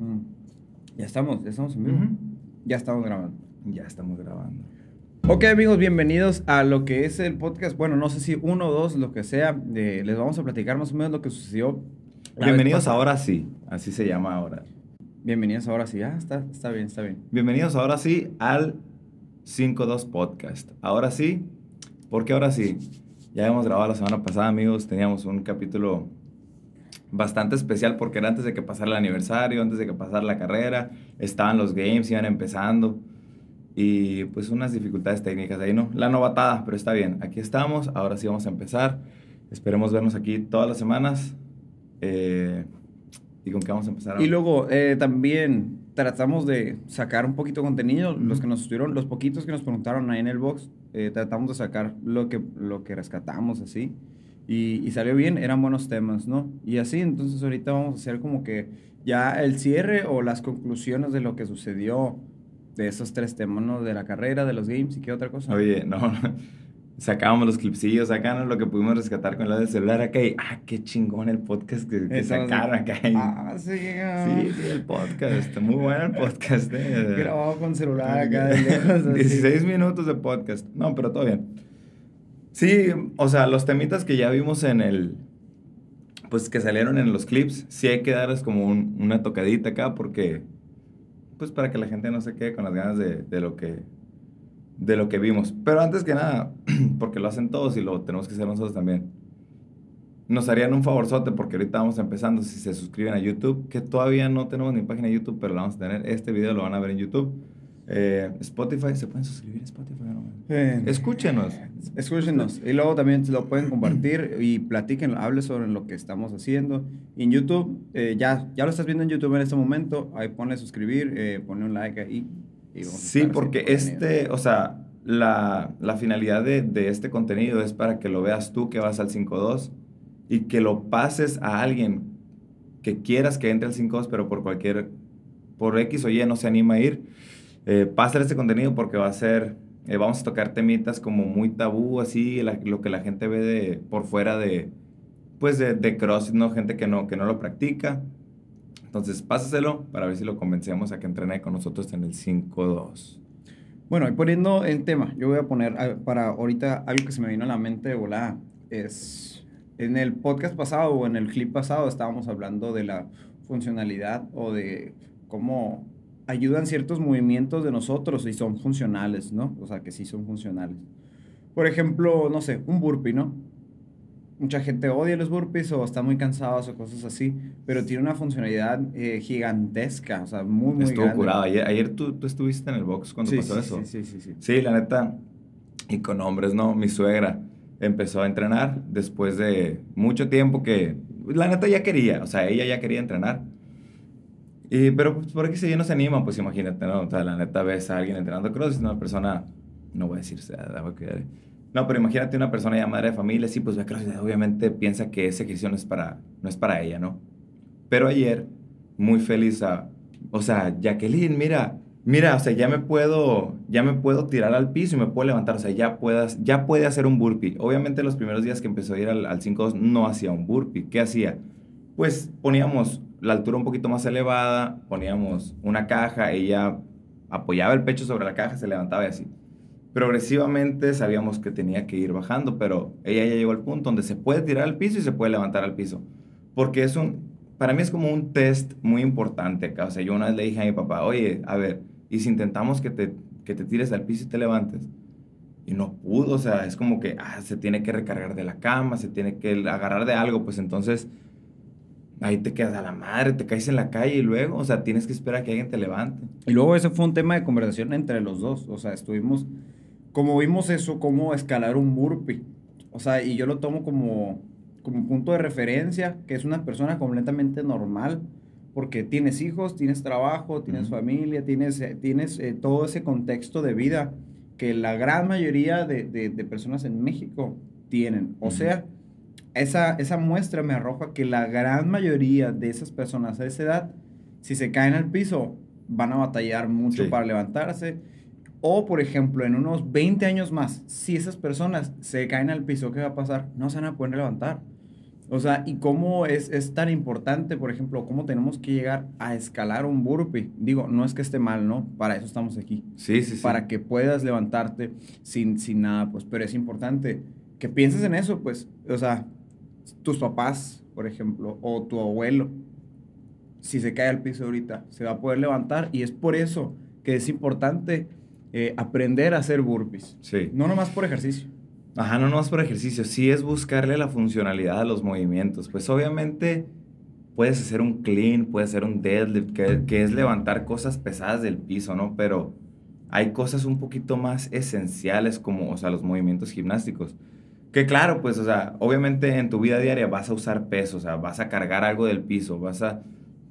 Mm. Ya estamos, ya estamos en vivo. Ya estamos grabando. Ya estamos grabando. Ok amigos, bienvenidos a lo que es el podcast. Bueno, no sé si uno o dos, lo que sea. les vamos a platicar más o menos lo que sucedió. Bienvenidos ahora sí, así se llama ahora. Bienvenidos ahora sí. Ah, está, está bien, está bien. Bienvenidos ahora sí al 52 Podcast. Ahora sí, porque ahora sí, ya hemos grabado la semana pasada, amigos, teníamos un capítulo bastante especial porque era antes de que pasara el aniversario, antes de que pasara la carrera, estaban los games, iban empezando y pues unas dificultades técnicas ahí, ¿no? La novatada, pero está bien, aquí estamos, ahora sí vamos a empezar, esperemos vernos aquí todas las semanas. Eh, ¿Y con qué vamos a empezar? Y ahora? luego eh, también tratamos de sacar un poquito de contenido. Los Ujú. que nos estuvieron, los poquitos que nos preguntaron ahí en el box, eh, tratamos de sacar lo que, lo que rescatamos así. Y, y salió bien, eran buenos temas, ¿no? Y así, entonces ahorita vamos a hacer como que ya el cierre o las conclusiones de lo que sucedió de esos tres temas, ¿no? De la carrera, de los games y qué otra cosa. Oye, no. Sacábamos los clipsillos, sacábamos lo que pudimos rescatar con la del celular acá y, ah, qué chingón el podcast que, que sacaron acá. y- Ah, sí, sí, sí, el podcast, muy bueno el podcast. Eh. Grabado con celular acá de lejos. así. 16 minutos de podcast. No, pero todo bien. Sí, o sea, los temitas que ya vimos en el, pues que salieron en los clips, sí hay que darles como un- una tocadita acá porque, pues para que la gente no se quede con las ganas de, de lo que, de lo que vimos. Pero antes que nada, porque lo hacen todos y lo tenemos que hacer nosotros también. Nos harían un favorzote porque ahorita vamos empezando si se suscriben a YouTube, que todavía no tenemos ni página de YouTube, pero la vamos a tener. Este video lo van a ver en YouTube. Eh, Spotify, ¿se pueden suscribir a Spotify? Eh, Escúchenos. Escúchenos. Y luego también lo pueden compartir y platiquen, hable sobre lo que estamos haciendo. Y en YouTube, eh, ya, ya lo estás viendo en YouTube en este momento. Ahí ponle suscribir, eh, ponle un like ahí. y Sí, porque este, o sea, la, la finalidad de, de este contenido es para que lo veas tú que vas al 5.2 y que lo pases a alguien que quieras que entre al 5.2, pero por cualquier, por X o Y no se anima a ir. Eh, pásale este contenido porque va a ser, eh, vamos a tocar temitas como muy tabú, así, lo que la gente ve de, por fuera de, pues de, de CrossFit, ¿no? Gente que no, que no lo practica. Entonces, pásaselo para ver si lo convencemos a que entrene con nosotros en el 5.2. Bueno, y poniendo en tema, yo voy a poner para ahorita algo que se me vino a la mente de volada. Es en el podcast pasado o en el clip pasado estábamos hablando de la funcionalidad o de cómo ayudan ciertos movimientos de nosotros y son funcionales, ¿no? O sea, que sí son funcionales. Por ejemplo, no sé, un burpee, ¿no? Mucha gente odia los burpees o está muy cansados o cosas así, pero tiene una funcionalidad eh, gigantesca, o sea, muy, muy Estuvo grande. curado. Ayer, ayer tú, tú estuviste en el box cuando Sí, pasó sí, eso. sí, sí, sí, sí. Sí, la neta. Y con hombres, ¿no? Mi suegra empezó a entrenar después de mucho tiempo que, la neta, ya quería. O sea, ella ya quería entrenar. Y, pero pues, por aquí si no se anima, pues imagínate, ¿no? O sea, la neta ves a alguien entrenando cross, una persona, no voy a decir, o sea, a cuidar. No, pero imagínate una persona ya madre de familia, sí, pues ve CrossFit, obviamente piensa que ese ejercicio no es para, no es para ella, ¿no? Pero ayer, muy feliz a, o sea, Jacqueline, mira, mira, o sea, ya me puedo, ya me puedo tirar al piso y me puedo levantar, o sea, ya puedas, ya puede hacer un burpee. Obviamente los primeros días que empezó a ir al, al 5-2 no hacía un burpee. ¿Qué hacía? Pues poníamos la altura un poquito más elevada, poníamos una caja, ella apoyaba el pecho sobre la caja, se levantaba y así. Progresivamente sabíamos que tenía que ir bajando, pero ella ya llegó al punto donde se puede tirar al piso y se puede levantar al piso. Porque es un, para mí es como un test muy importante acá. O sea, yo una vez le dije a mi papá, oye, a ver, ¿y si intentamos que te, que te tires al piso y te levantes? Y no pudo, o sea, es como que ah, se tiene que recargar de la cama, se tiene que agarrar de algo, pues entonces ahí te quedas a la madre, te caes en la calle y luego, o sea, tienes que esperar a que alguien te levante. Y luego ese fue un tema de conversación entre los dos. O sea, estuvimos, como vimos eso, cómo escalar un burpee. O sea, y yo lo tomo como, como punto de referencia, que es una persona completamente normal, porque tienes hijos, tienes trabajo, tienes Ujú. familia, tienes, eh, tienes eh, todo ese contexto de vida que la gran mayoría de, de- de personas en México tienen. O Ujú. sea, esa, esa muestra me arroja que la gran mayoría de esas personas a esa edad, si se caen al piso, van a batallar mucho Sí. para levantarse. O, por ejemplo, en unos 20 años más, si esas personas se caen al piso, ¿qué va a pasar? No se van a poder levantar. O sea, y cómo es, es tan importante, por ejemplo, cómo tenemos que llegar a escalar un burpee. Digo, no es que esté mal, ¿no? Para eso estamos aquí. Sí, sí, sí. Para que puedas levantarte sin, sin nada, pues, pero es importante que pienses en eso, pues, o sea, tus papás, por ejemplo, o tu abuelo, si se cae al piso ahorita, se va a poder levantar y es por eso que es importante eh, aprender a hacer burpees. Sí. No nomás por ejercicio. Ajá, no nomás por ejercicio, sí es buscarle la funcionalidad a los movimientos. Pues obviamente puedes hacer un clean, puedes hacer un deadlift, que, que es levantar cosas pesadas del piso, ¿no? Pero hay cosas un poquito más esenciales como, o sea, los movimientos gimnásticos. Que claro, pues, o sea, obviamente en tu vida diaria vas a usar peso, o sea, vas a cargar algo del piso, vas a...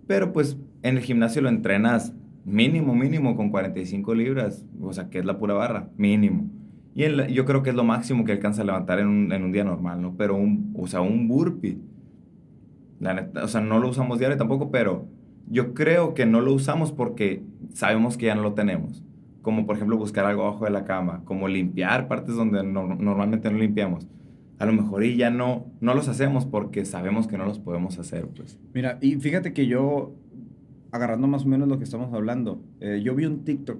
Pero pues en el gimnasio lo entrenas mínimo, mínimo con 45 libras, o sea, que es la pura barra, mínimo. Y yo creo que es lo máximo que alcanza a levantar en un, en un día normal, ¿no? Pero un, o sea, un burpee, la neta, o sea, no lo usamos diario tampoco, pero yo creo que no lo usamos porque sabemos que ya no lo tenemos. Como por ejemplo buscar algo abajo de la cama, como limpiar partes donde normalmente no limpiamos. A lo mejor y ya no, no los hacemos porque sabemos que no los podemos hacer, pues. Mira, y fíjate que yo, agarrando más o menos lo que estamos hablando, eh, yo vi un TikTok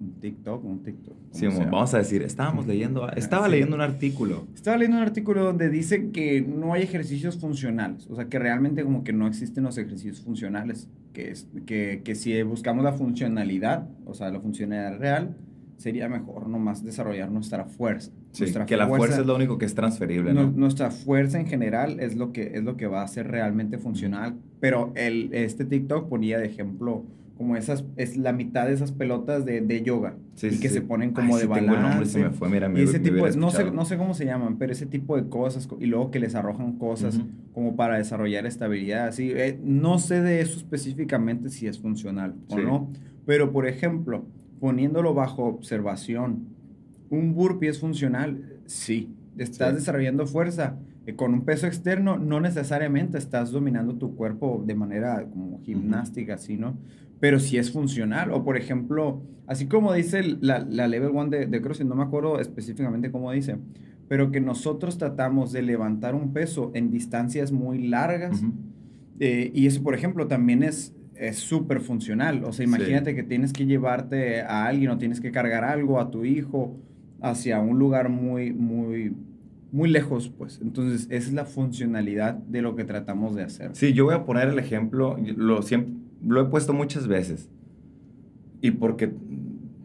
un TikTok, un TikTok. Sí, vamos a decir, estábamos leyendo, estaba leyendo un artículo. Estaba leyendo un artículo donde dice que no hay ejercicios funcionales, o sea, que realmente como que no existen los ejercicios funcionales, que, es, que, que si buscamos la funcionalidad, o sea, la funcionalidad real, sería mejor nomás desarrollar nuestra fuerza. Sí, que la fuerza, es lo único que es transferible, ¿no? Nuestra fuerza en general es lo que, es lo que va a ser realmente funcional, pero el, este TikTok ponía de ejemplo como esas, es la mitad de esas pelotas de, de yoga. Sí, y que se ponen como de balance. me fue, mira, y ese tipo de, no sé, no sé cómo se llaman, pero ese tipo de cosas, y luego que les arrojan cosas como para desarrollar estabilidad, así. Eh, no sé de eso específicamente si es funcional o no, pero por ejemplo, poniéndolo bajo observación, ¿un burpee es funcional? Sí. Estás desarrollando fuerza, con un peso externo no necesariamente estás dominando tu cuerpo de manera como gimnástica, ¿sí, no? Pero si es funcional. O por ejemplo, así como dice la, la Level 1 de, de CrossFit, no me acuerdo específicamente cómo dice, pero que nosotros tratamos de levantar un peso en distancias muy largas. Eh, y eso, por ejemplo, también es súper funcional. O sea, imagínate que tienes que llevarte a alguien o tienes que cargar algo a tu hijo hacia un lugar muy, muy, muy lejos, pues. Entonces, esa es la funcionalidad de lo que tratamos de hacer. Sí, yo voy a poner el ejemplo, lo siempre lo he puesto muchas veces. Y porque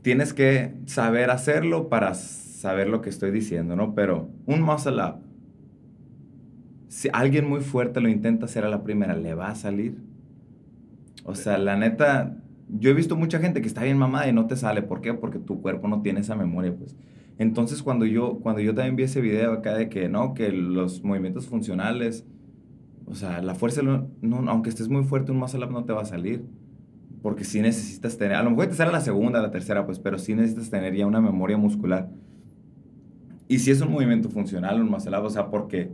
tienes que saber hacerlo para saber lo que estoy diciendo, ¿no? Pero un muscle up, si alguien muy fuerte lo intenta hacer a la primera, ¿le va a salir? O sea, la neta, yo he visto mucha gente que está bien mamada y no te sale. ¿Por qué? Porque tu cuerpo no tiene esa memoria, pues. Entonces, cuando yo, cuando yo también vi ese video acá de que, no, que los movimientos funcionales o sea, la fuerza, no, aunque estés muy fuerte, un muscle up no te va a salir. Porque sí necesitas tener, a lo mejor te sale la segunda, la tercera, pues, pero sí necesitas tener ya una memoria muscular. Y si es un movimiento funcional, un muscle up, o sea, porque,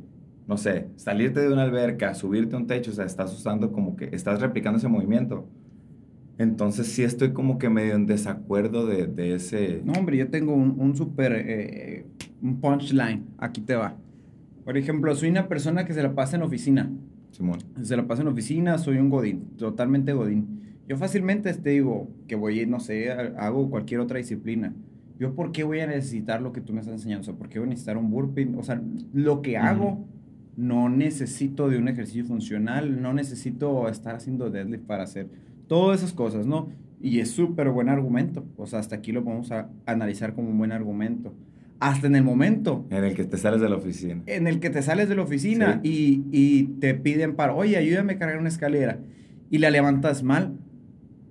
no sé, salirte de una alberca, subirte a un techo, o sea, estás usando como que, estás replicando ese movimiento. Entonces sí estoy como que medio en desacuerdo de, de ese... No, hombre, yo tengo un, un súper, eh, un punchline, aquí te va. Por ejemplo, soy una persona que se la pasa en oficina. Simón. Se la pasa en oficina, soy un godín, totalmente godín. Yo fácilmente te digo que voy, no sé, hago cualquier otra disciplina. Yo, ¿por qué voy a necesitar lo que tú me estás enseñando? O sea, ¿por qué voy a necesitar un burpee? O sea, lo que hago, no necesito de un ejercicio funcional, no necesito estar haciendo deadlift para hacer todas esas cosas, ¿no? Y es súper buen argumento. O sea, hasta aquí lo podemos analizar como un buen argumento hasta en el momento. En el que te sales de la oficina. En el que te sales de la oficina y, y, te piden para, oye, ayúdame a cargar una escalera. Y la levantas mal,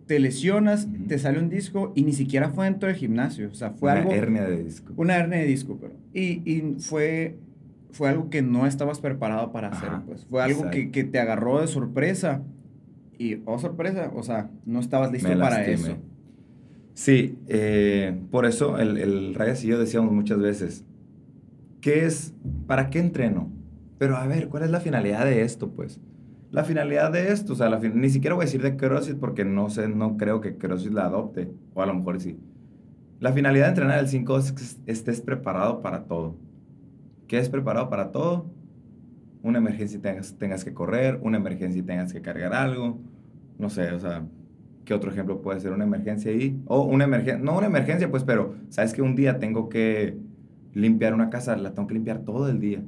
te lesionas, te sale un disco y ni siquiera fue dentro del gimnasio. O sea, fue una algo... Una hernia de disco. Una hernia de disco, pero... Y, y fue, fue algo que no estabas preparado para hacer, pues. Fue algo que, que, te agarró de sorpresa. Y, oh, sorpresa, o sea, no estabas listo para eso. Sí, eh, por eso el, el y yo decíamos muchas veces, ¿qué es, para qué entreno? Pero a ver, ¿cuál es la finalidad de esto, pues? La finalidad de esto, o sea, la ni siquiera voy a decir de CrossFit porque no sé, no creo que CrossFit la adopte, o a lo mejor sí. La finalidad de entrenar el 5 es que estés preparado para todo. ¿Qué es preparado para todo? una emergencia y tengas, tengas que correr, una emergencia y tengas que cargar algo, no sé, o sea, ¿qué otro ejemplo puede ser? Una emergencia ahí, o una emergencia, no una emergencia, pues, pero sabes que un día tengo que limpiar una casa, la tengo que limpiar todo el día.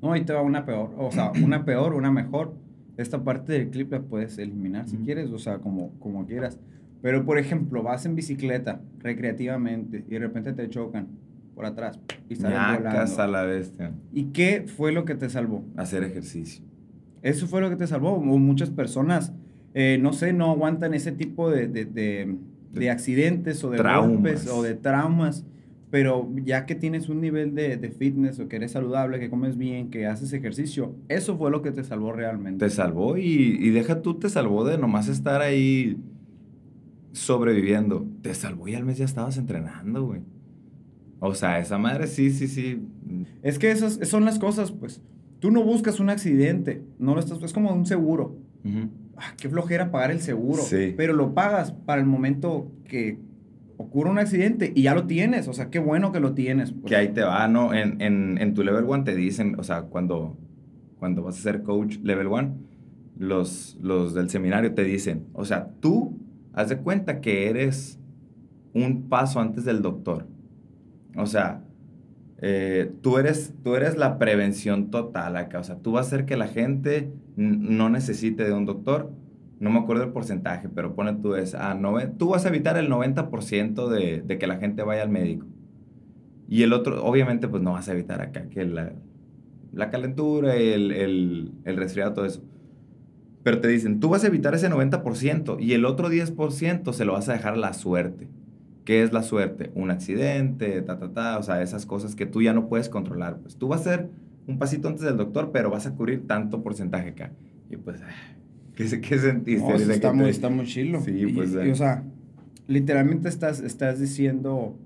No, ahí te va una peor, o sea, una peor, una mejor. Esta parte del clip la puedes eliminar si quieres, o sea, como, como quieras. Pero, por ejemplo, vas en bicicleta recreativamente y de repente te chocan por atrás y sales volando. a la bestia. ¿Y qué fue lo que te salvó? Hacer ejercicio. Eso fue lo que te salvó. Muchas personas, eh, no sé, no aguantan ese tipo de, de, de, de accidentes o de golpes o de traumas. Pero ya que tienes un nivel de, de, fitness o que eres saludable, que comes bien, que haces ejercicio, eso fue lo que te salvó realmente. Te salvó y, y deja tú, te salvó de nomás estar ahí sobreviviendo. Te salvó y al mes ya estabas entrenando, güey. O sea, esa madre sí, sí, sí. Es que esas son las cosas, pues. Tú no buscas un accidente, no lo estás, es como un seguro. Ah, qué flojera pagar el seguro. Sí. Pero lo pagas para el momento que ocurre un accidente y ya lo tienes. O sea, qué bueno que lo tienes. Pues. Que ahí te va, ¿no? En, en, en tu level one te dicen, o sea, cuando, cuando vas a ser coach level one, los, los del seminario te dicen, o sea, tú haz de cuenta que eres un paso antes del doctor. O sea, eh, tú, eres, tú eres la prevención total acá. O sea, tú vas a hacer que la gente no necesite de un doctor. No me acuerdo el porcentaje, pero pone tú es, ah, tú vas a evitar el 90% de, de que la gente vaya al médico. Y el otro, obviamente, pues no vas a evitar acá que la, la calentura, el, el, el resfriado, todo eso. Pero te dicen, tú vas a evitar ese 90% y el otro 10% se lo vas a dejar a la suerte. ¿Qué es la suerte? Un accidente, ta, ta, ta, o sea, esas cosas que tú ya no puedes controlar. Pues tú vas a ser un pasito antes del doctor, pero vas a cubrir tanto porcentaje acá. Y pues, ¿qué, qué sentiste? No, está, muy, está muy chilo. Sí, pues. o sea, literalmente estás, estás diciendo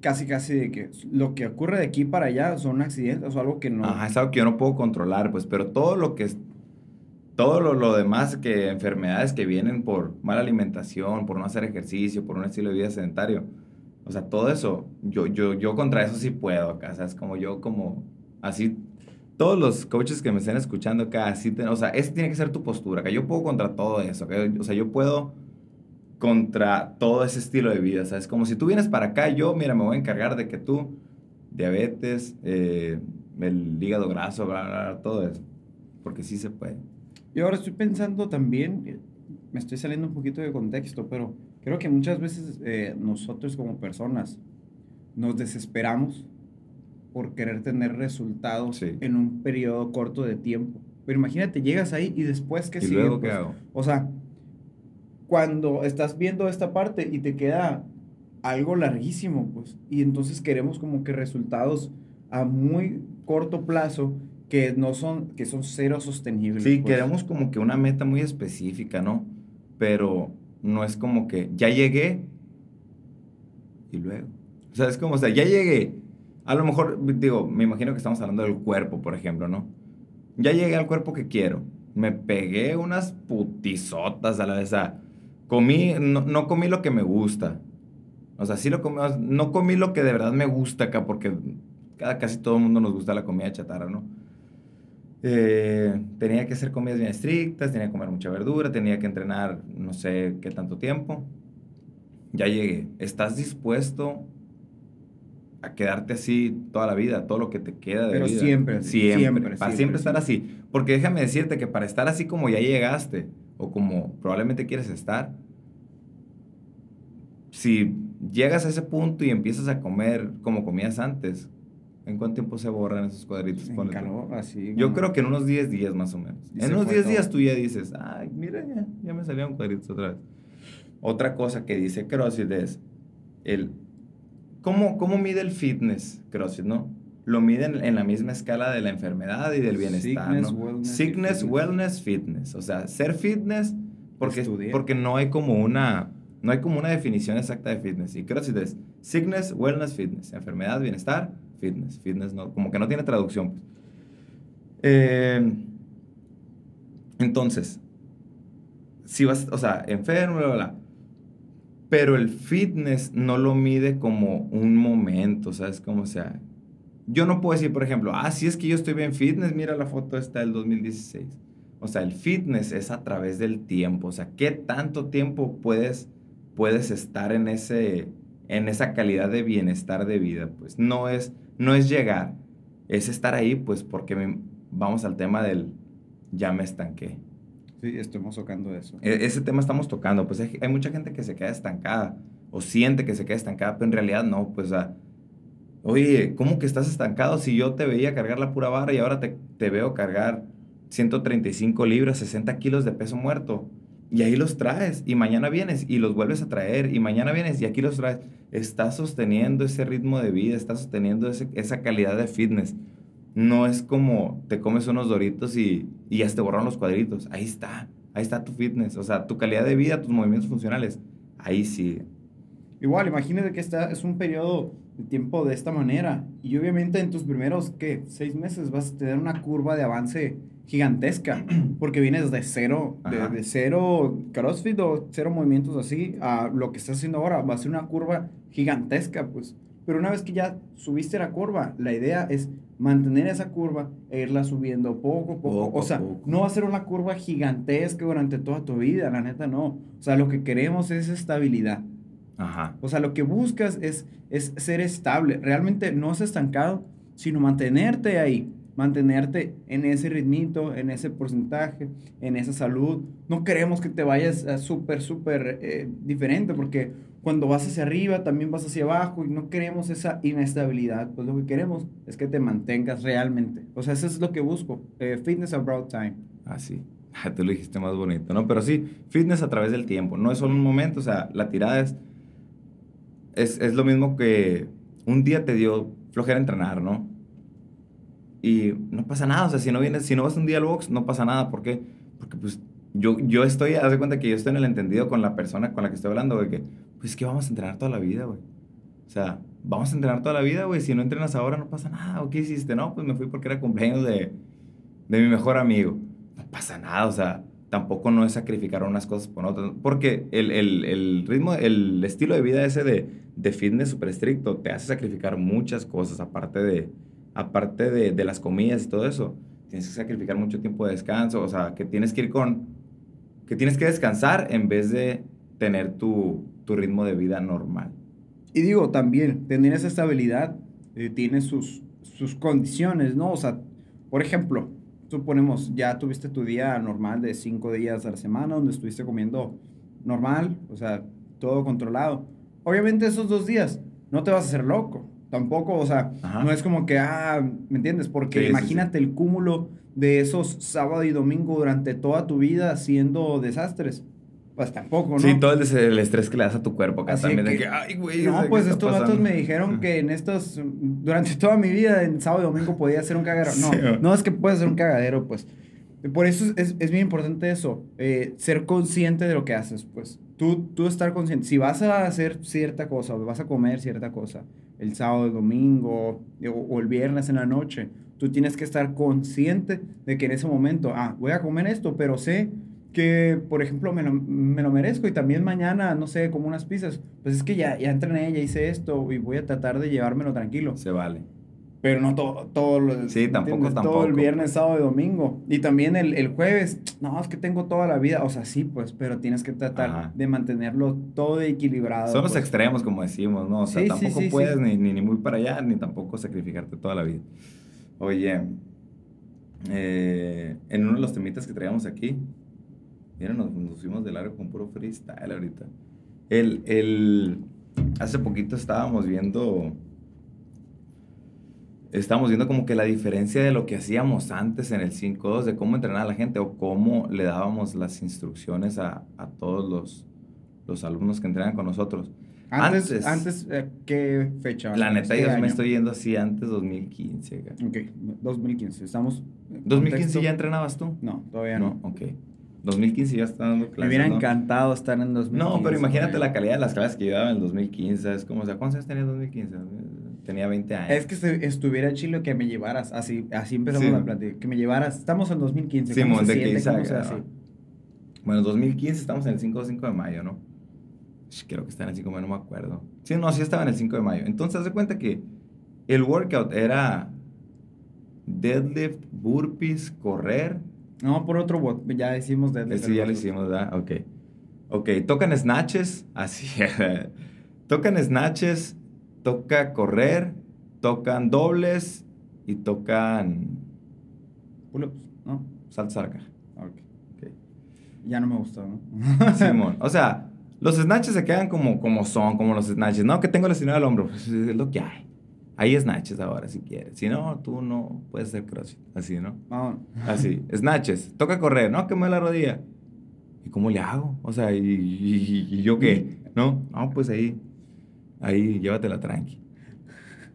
casi, casi de que lo que ocurre de aquí para allá son accidentes o algo que no... Ajá, es algo que yo no puedo controlar, pues, pero todo lo que todo lo, demás que enfermedades que vienen por mala alimentación, por no hacer ejercicio, por un estilo de vida sedentario. O sea, todo eso, yo, yo, yo contra eso sí puedo acá. O sea, es como yo, como así, todos los coaches que me estén escuchando acá, así, o sea, esa tiene que ser tu postura. Que yo puedo contra todo eso. O sea, yo puedo contra todo ese estilo de vida. O sea, es como si tú vienes para acá, yo, mira, me voy a encargar de que tú, diabetes, eh, el hígado graso, bla, bla, todo eso. Porque sí se puede. Y ahora estoy pensando también, eh, me estoy saliendo un poquito de contexto, pero creo que muchas veces eh, nosotros como personas nos desesperamos por querer tener resultados en un periodo corto de tiempo. Pero imagínate, llegas ahí y después que ¿Y Luego, ¿qué hago? O sea, cuando estás viendo esta parte y te queda algo larguísimo, pues, y entonces queremos como que resultados a muy corto plazo que no son, que son cero sostenibles. Sí, pues. queremos como que una meta muy específica, ¿no? Pero no es como que ya llegué y luego. O sea, es como, o sea, ya llegué. A lo mejor, digo, me imagino que estamos hablando del cuerpo, por ejemplo, ¿no? Ya llegué al cuerpo que quiero. Me pegué unas putizotas a la vez. O sea, comí, no, no comí lo que me gusta. O sea, sí lo comí, no comí lo que de verdad me gusta acá, porque casi todo el mundo nos gusta la comida chatarra, ¿no? Eh, tenía que hacer comidas bien estrictas, tenía que comer mucha verdura, tenía que entrenar no sé qué tanto tiempo. Ya llegué. ¿Estás dispuesto a quedarte así toda la vida, todo lo que te queda de Pero vida? Siempre, siempre. Siempre. Para siempre, estar así. Porque déjame decirte que para estar así como ya llegaste, o como probablemente quieres estar, si llegas a ese punto y empiezas a comer como comías antes, ¿En cuánto tiempo se borran esos cuadritos? así. Yo creo que en unos 10 días más o menos. En unos 10 días tú ya dices, ay, mira, ya, ya me salieron cuadritos otra vez. Otra cosa que dice CrossFit es el... ¿Cómo, cómo mide el fitness CrossFit, no? Lo miden en la misma escala de la enfermedad y del bienestar, Sickness, ¿no? Wellness, Sickness, wellness, fitness. O sea, ser fitness porque, porque no hay como una... No hay como una definición exacta de fitness. Y CrossFit es sickness, wellness, fitness. Enfermedad, bienestar, fitness. Fitness no, como que no tiene traducción. Pues. Eh, entonces, si vas, o sea, enfermo, bla, bla, pero el fitness no lo mide como un momento, ¿sabes? Como, sea, yo no puedo decir, por ejemplo, ah, si es que yo estoy bien fitness, mira la foto esta del 2016. O sea, el fitness es a través del tiempo. O sea, ¿qué tanto tiempo puedes, puedes estar en, ese, en esa calidad de bienestar de vida? Pues no es, no es llegar, es estar ahí, pues porque vamos al tema del ya me estanqué. Sí, estamos tocando eso. E, ese tema estamos tocando. Pues hay, hay, mucha gente que se queda estancada o siente que se queda estancada, pero en realidad no, pues... a Oye, ¿cómo que estás estancado si yo te veía cargar la pura barra y ahora te, te veo cargar 135 libras, 60 kilos de peso muerto? Y ahí los traes y mañana vienes y los vuelves a traer y mañana vienes y aquí los traes. Estás sosteniendo ese ritmo de vida, estás sosteniendo esa calidad de fitness. No es como te comes unos doritos y, y ya te borran los cuadritos. Ahí está, ahí está tu fitness. O sea, tu calidad de vida, tus movimientos funcionales. Ahí sigue. Igual, imagínate que esta es un periodo de tiempo de esta manera y obviamente en tus primeros, ¿qué? Seis meses vas a tener una curva de avance gigantesca porque vienes de cero, de, cero CrossFit o cero movimientos así a lo que estás haciendo ahora. Va a ser una curva gigantesca, pues. Pero una vez que ya subiste la curva, la idea es mantener esa curva e irla subiendo poco a poco. o sea, no va a ser una curva gigantesca durante toda tu vida, la neta no. O sea, lo que queremos es estabilidad. Ajá. O sea, lo que buscas es, es ser estable. Realmente no es estancado, sino mantenerte ahí. Mantenerte en ese ritmito, en ese porcentaje, en esa salud. No queremos que te vayas súper, súper eh, diferente, porque cuando vas hacia arriba también vas hacia abajo y no queremos esa inestabilidad. Pues lo que queremos es que te mantengas realmente. O sea, eso es lo que busco. Eh, fitness about time. Así. Ah, tú lo dijiste más bonito, ¿no? Pero sí, fitness a través del tiempo. No es solo un momento, o sea, la tirada es es, es, lo mismo que un día te dio flojera entrenar, ¿no? Y no pasa nada, o sea, si no vienes, si no vas un día al box, no pasa nada, ¿por qué? Porque pues yo, yo estoy, haz de cuenta que yo estoy en el entendido con la persona con la que estoy hablando, de que, pues es que vamos a entrenar toda la vida, güey. O sea, vamos a entrenar toda la vida, güey, si no entrenas ahora no pasa nada, ¿o qué hiciste? No, pues me fui porque era cumpleaños de, de mi mejor amigo. No pasa nada, o sea, tampoco no es sacrificar unas cosas por otras, porque el, el, el ritmo, el estilo de vida ese de, de fitness súper estricto te hace sacrificar muchas cosas, aparte de, aparte de, de, las comidas y todo eso. Tienes que sacrificar mucho tiempo de descanso, o sea, que tienes que ir con, que tienes que descansar en vez de tener tu, tu ritmo de vida normal. Y digo, también, tener esa estabilidad eh, tiene sus, sus condiciones, ¿no? O sea, por ejemplo, suponemos, ya tuviste tu día normal de cinco días a la semana, donde estuviste comiendo normal, o sea, todo controlado. Obviamente esos dos días no te vas a hacer loco, tampoco, o sea, no es como que, ah, ¿me entiendes? Porque imagínate el cúmulo de esos sábado y domingo durante toda tu vida haciendo desastres. Pues tampoco, ¿no? Sí, todo el, estrés que le das a tu cuerpo acá también. de que, ay, güey. No, pues estos datos me dijeron que en estos, durante toda mi vida, en sábado y domingo podía ser un cagadero. No, no es que puede ser un cagadero, pues. Por eso es, es bien importante eso, eh, ser consciente de lo que haces, pues. Tú, tú estar consciente. Si vas a hacer cierta cosa o vas a comer cierta cosa el sábado, el domingo o, el viernes en la noche, tú tienes que estar consciente de que en ese momento, ah, voy a comer esto, pero sé que, por ejemplo, me lo, me lo, merezco y también mañana, no sé, como unas pizzas, pues es que ya, ya entrené, ya hice esto y voy a tratar de llevármelo tranquilo. Se vale. Pero no todo, todo, sí, tampoco, tampoco. todo el viernes, sábado y domingo. Y también el, el, jueves, no, es que tengo toda la vida, o sea, sí, pues, pero tienes que tratar de mantenerlo todo equilibrado. Son los pues. extremos, como decimos, ¿no? O sea, tampoco puedes ni, ni, ni muy para allá, ni tampoco sacrificarte toda la vida. Oye, eh, en uno de los temitas que traíamos aquí, Mira, nos, fuimos de largo con puro freestyle ahorita. El, el, hace poquito estábamos viendo, estábamos viendo como que la diferencia de lo que hacíamos antes en el 5.2, de cómo entrenar a la gente o cómo le dábamos las instrucciones a, a todos los, los alumnos que entrenan con nosotros. Antes, antes, eh, ¿qué fecha? La neta, yo me estoy yendo así antes 2015. Ok, 2015. Estamos. ¿2015 ya entrenabas tú? No, todavía no. no. Ok. 2015 ya está dando clases. Me hubiera encantado estar en 2015. No, pero imagínate la calidad de las clases que yo daba en el 2015. Es como, o sea, ¿cuántos años tenía en 2015? Tenía 20 años. Es que estuviera chilo que me llevaras. Así, así empezamos la plática. Que me llevaras. Estamos en 2015. Sí, ¿Cómo se siente? ¿Cómo se hace? Bueno, 2015 estamos en el 5 5 de mayo, ¿no? Creo que está en el 5 de mayo, no me acuerdo. Sí, no, sí estaba en el 5 de mayo. Entonces, haz de cuenta que el workout era deadlift, burpees, correr. No, por otro bot, ya hicimos deadlift. Sí, ya lo hicimos, ¿verdad? Ok. Ok, tocan snatches, así. tocan snatches, toca correr, tocan dobles y tocan... Pull-ups, ¿no? Saltos a la caja. Ok. Ya no me gustó, ¿no? Simón, o sea, los snatches se quedan como, como son, como los snatches. No, que tengo lesionado al hombro, pues es lo que hay. Hay snatches ahora si quieres. Si no, tú no puedes hacer crossfit. Así, ¿no? Vamos. Así. Snatches. Toca correr. No, que me la rodilla. ¿Y cómo le hago? O sea, ¿y, y, y yo qué? ¿No? No, pues ahí. Ahí, llévatela tranqui.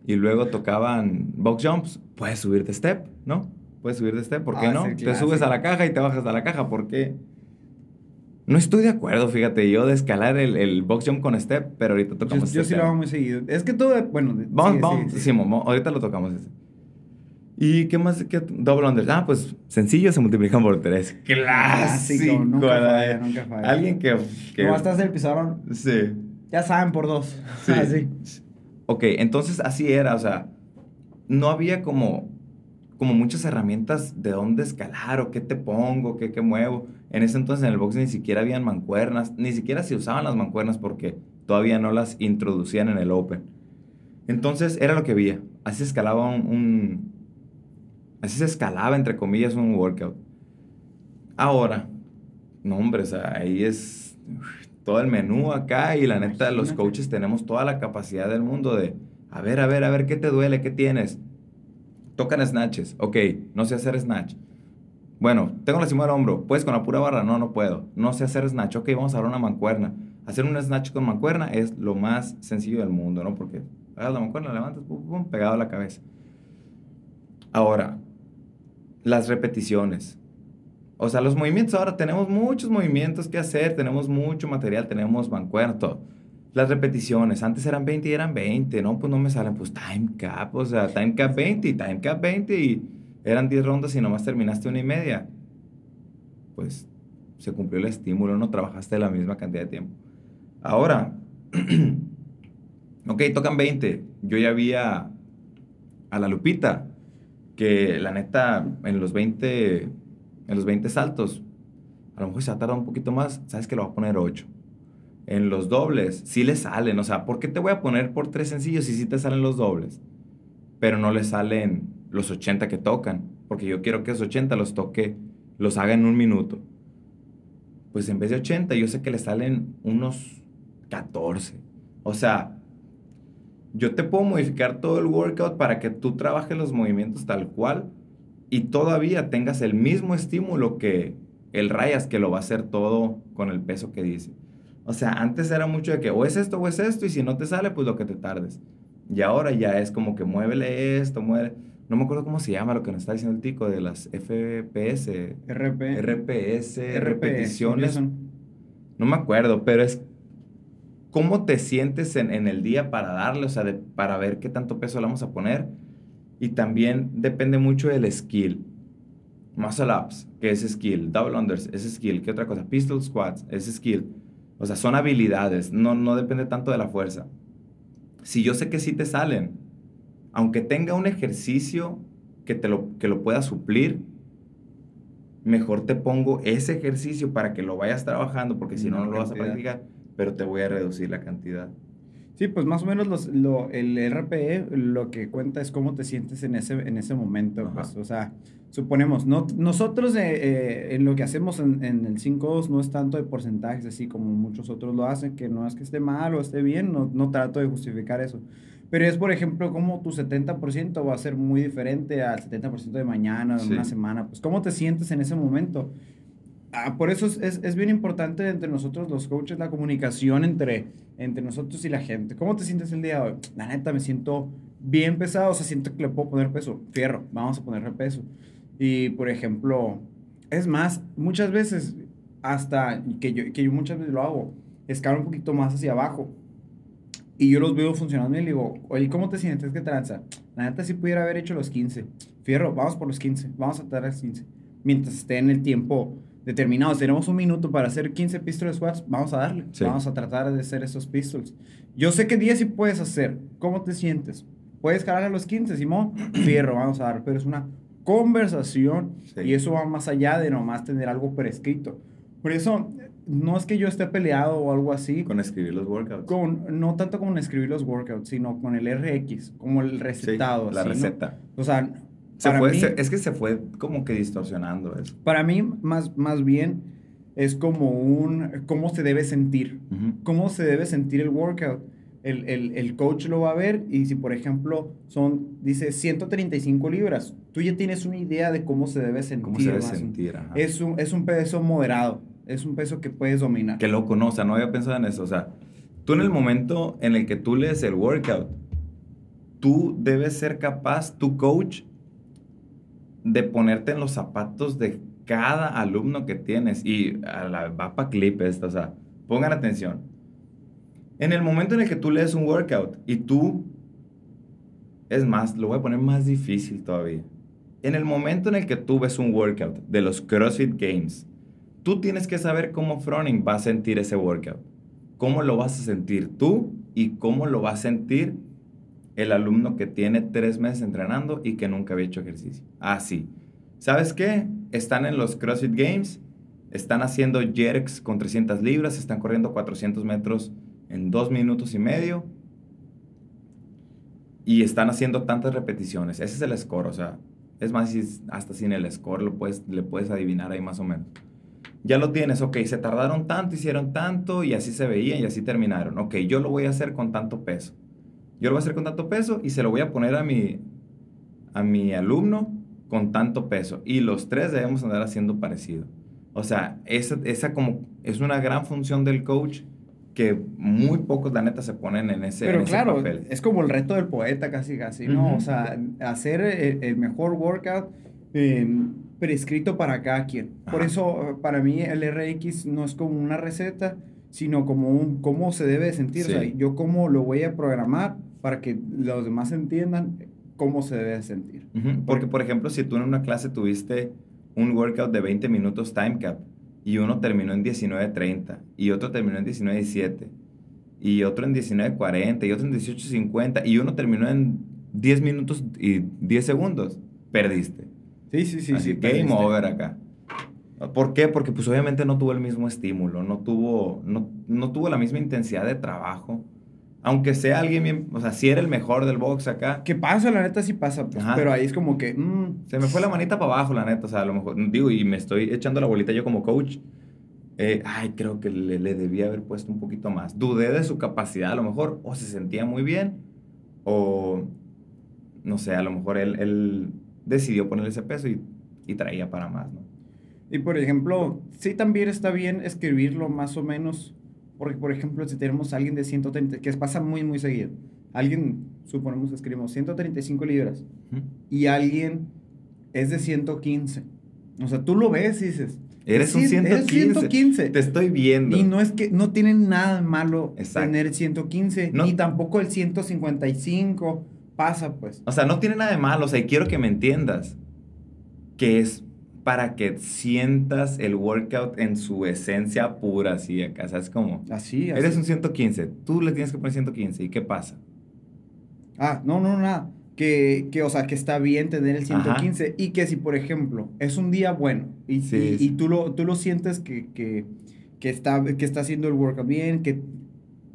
Y luego tocaban box jumps. Puedes subir de step, ¿no? Puedes subir de step. ¿Por qué Ah, no? sí, Te claro, subes sí. a la caja y te bajas a la caja. ¿Por qué? No estoy de acuerdo, fíjate, yo de escalar el, el box jump con step, pero ahorita Yo, tocamos yo ese sí lo hago muy seguido. Es que todo, bueno... Vamos, sigue, vamos. Simón, vamos, ahorita lo tocamos ese. ¿Y qué más? ¿Qué double under? Ah, pues sencillo, se multiplican por tres. Clásico. nunca ¿verdad? falla, nunca falla. Alguien que... que No, estás el pizarrón, Sí. Ya saben por dos. Sí. Así. Ok, entonces así era, o sea, no había como, como muchas herramientas de dónde escalar o qué te pongo, qué, qué muevo. En ese entonces en el box ni siquiera habían mancuernas, ni siquiera se usaban las mancuernas porque todavía no las introducían en el Open. Entonces era lo que había. Así se escalaba un, un- así se escalaba entre comillas un workout. Ahora, no hombre, o sea, ahí es todo el menú acá y la neta los coaches tenemos toda la capacidad del mundo de, a ver, a ver, a ver, ¿qué te duele? ¿Qué tienes? Tocan snatches. Ok, no sé hacer snatch. Bueno, tengo lastimado el hombro. ¿Puedes con la pura barra? No, no puedo. No sé hacer snatch. Ok, vamos a dar una mancuerna. Hacer un snatch con mancuerna es lo más sencillo del mundo, ¿no? Porque hagas la mancuerna, levantas, pum, pum, pegado a la cabeza. Ahora, las repeticiones. O sea, los movimientos, ahora tenemos muchos movimientos que hacer, tenemos mucho material, tenemos mancuerna, todo. Las repeticiones, antes eran 20 y eran 20, ¿no? Pues no me salen, pues time cap, o sea, time cap 20 y time cap 20 y eran 10 rondas y nomás terminaste una y media. Pues se cumplió el estímulo, no trabajaste la misma cantidad de tiempo. Ahora, ok, tocan 20. Yo ya vi a, a la Lupita, que la neta, en los 20, en los 20 saltos, a lo mejor se va a tardar un poquito más, sabes que lo va a poner 8. En los dobles, sí le salen, o sea, ¿por qué te voy a poner por tres sencillos si sí te salen los dobles? Pero no le salen los 80 que tocan, porque yo quiero que esos 80 los toque, los haga en un minuto. Pues en vez de 80, yo sé que le salen unos 14. O sea, yo te puedo modificar todo el workout para que tú trabajes los movimientos tal cual y todavía tengas el mismo estímulo que el Rayas, que lo va a hacer todo con el peso que dice. O sea, antes era mucho de que o es esto o es esto y si no te sale, pues lo que te tardes. Y ahora ya es como que muévele esto, mueve. No me acuerdo cómo se llama lo que nos está diciendo el tico de las FPS, RP. RPS, RP, repeticiones. No me acuerdo, pero es cómo te sientes en, en el día para darle, o sea, de- para ver qué tanto peso le vamos a poner. Y también depende mucho del skill. Muscle ups, que es skill. Double unders, es skill. ¿Qué otra cosa? Pistol squats, es skill. O sea, son habilidades, no, no depende tanto de la fuerza. Si yo sé que sí te salen, aunque tenga un ejercicio que, te lo, que lo pueda suplir, mejor te pongo ese ejercicio para que lo vayas trabajando, porque si no, no lo vas a practicar, pero te voy a reducir la cantidad. Sí, pues más o menos los- lo, el RPE lo que cuenta es cómo te sientes en ese, en ese momento. Pues, o sea, suponemos, no, nosotros eh, eh, en lo que hacemos en, en el 5.2 no es tanto de porcentajes, así como muchos otros lo hacen, que no es que esté mal o esté bien, no, no trato de justificar eso. Pero es, por ejemplo, como tu 70% va a ser muy diferente al 70% de mañana, de Sí. una semana. Pues, ¿cómo te sientes en ese momento? Ah, por eso es, es, es bien importante entre nosotros los coaches la comunicación entre, entre nosotros y la gente. ¿Cómo te sientes el día de hoy? La neta, me siento bien pesado, o sea, siento que le puedo poner peso. Fierro, vamos a ponerle peso. Y, por ejemplo, es más, muchas veces, hasta que yo, que yo muchas veces lo hago, escalo un poquito más hacia abajo. Y yo los veo funcionando y le digo, oye, ¿cómo te sientes? ¿Qué tranza? La neta, sí pudiera haber hecho los 15. Fierro, vamos por los 15, vamos a tratar los 15. Mientras esté en el tiempo determinado. Si tenemos un minuto para hacer 15 pistol squats, vamos a darle. Sí. Vamos a tratar de hacer esos pistols. Yo sé que 10 sí puedes hacer. ¿Cómo te sientes? ¿Puedes jalar a los 15, Simón? Fierro, vamos a dar. Pero es una conversación Sí. y eso va más allá de nomás tener algo prescrito. Por eso, no es que yo esté peleado o algo así, Con escribir los workouts. con, no tanto con escribir los workouts, sino con el RX, como el Sí, recetado. la así, ¿no? receta. O sea, Se fue- mí, se- es que se fue como que distorsionando eso. para mí más, más bien es como un, cómo se debe sentir. Ujú. cómo se debe sentir el workout. El, el, el coach lo va a ver y si por ejemplo son, dice 135 libras, tú ya tienes una idea de cómo se debe sentir. ¿Cómo se debe sentir? Ajá. Es un, es un peso moderado, es un peso que puedes dominar. Qué loco, ¿no? O sea, no había pensado en eso. O sea, tú en el momento en el que tú lees el workout, tú debes ser capaz, tu coach, de ponerte en los zapatos de cada alumno que tienes. Y a la va pa' clip esta, o sea, pongan atención. En el momento en el que tú lees un workout y tú, es más, lo voy a poner más difícil todavía. En el momento en el que tú ves un workout de los CrossFit Games, tú tienes que saber cómo Froning va a sentir ese workout. Cómo lo vas a sentir tú y cómo lo va a sentir el alumno que tiene tres meses entrenando y que nunca había hecho ejercicio. Así. ¿Sabes qué? Están en los CrossFit Games, están haciendo jerks con 300 libras, están corriendo 400 metros en dos minutos y medio y están haciendo tantas repeticiones. Ese es el score, o sea, es más, hasta sin el score lo puedes, le puedes adivinar ahí más o menos. Ya lo tienes, ok, se tardaron tanto, hicieron tanto y así se veían y así terminaron. Ok, yo lo voy a hacer con tanto peso. Yo lo voy a hacer con tanto peso y se lo voy a poner a mi, a mi alumno con tanto peso. Y los tres debemos andar haciendo parecido. O sea, esa, esa como es una gran función del coach que muy pocos, la neta, se ponen en ese, en Pero ese claro, papel. es como el reto del poeta casi casi, ¿no? Ujú. O sea, hacer el, el mejor workout eh, prescrito para cada quien. Por Ajá. eso, para mí, el RX no es como una receta, sino como un cómo se debe sentir. O sea, Sí. yo cómo lo voy a programar para que los demás entiendan cómo se debe sentir. Ujú, Porque, por ejemplo, si tú en una clase tuviste un workout de 20 minutos time cap y uno terminó en 19.30 y otro terminó en 19.17 y otro en 19.40 y otro en 18.50 y uno terminó en 10 minutos y 10 segundos, perdiste. Sí, sí, sí. Así, sí game perdiste. over acá. ¿Por qué? Porque pues obviamente no tuvo el mismo estímulo, no tuvo, no, no tuvo la misma intensidad de trabajo. Aunque sea alguien bien, o sea, si era el mejor del box acá, ¿Qué pasa? La neta sí pasa, pues, pero ahí es como que... mm, Se me fue la manita para abajo, la neta. O sea, a lo mejor, digo, y me estoy echando la bolita yo como coach. Eh, ay, creo que le, le debía haber puesto un poquito más. Dudé de su capacidad, a lo mejor, o se sentía muy bien, o no sé, a lo mejor él, él decidió ponerle ese peso y, y traía para más, ¿no? Y por ejemplo, sí también está bien escribirlo más o menos, porque por ejemplo, si tenemos a alguien de 130, que pasa muy, muy seguido, alguien, suponemos escribimos 135 libras, y alguien es de 115. O sea, tú lo ves y dices, Eres un "Sí, 115. eres 115. Te estoy viendo. Y no es que no tiene nada malo Exacto. tener 115, No. ni tampoco el 155 pasa, pues. O sea, no tiene nada de malo, o sea, y quiero que me entiendas que es para que sientas el workout en su esencia pura, así acá, ¿sabes cómo? Así, así. Eres un 115, tú le tienes que poner 115, ¿y qué pasa? Ah, no, no, nada. Que, que, o sea, que está bien tener el 115 y que si, por ejemplo, es un día bueno y, Sí, y, sí. y tú, lo, tú lo sientes que, que, que, está, que está haciendo el workout bien, que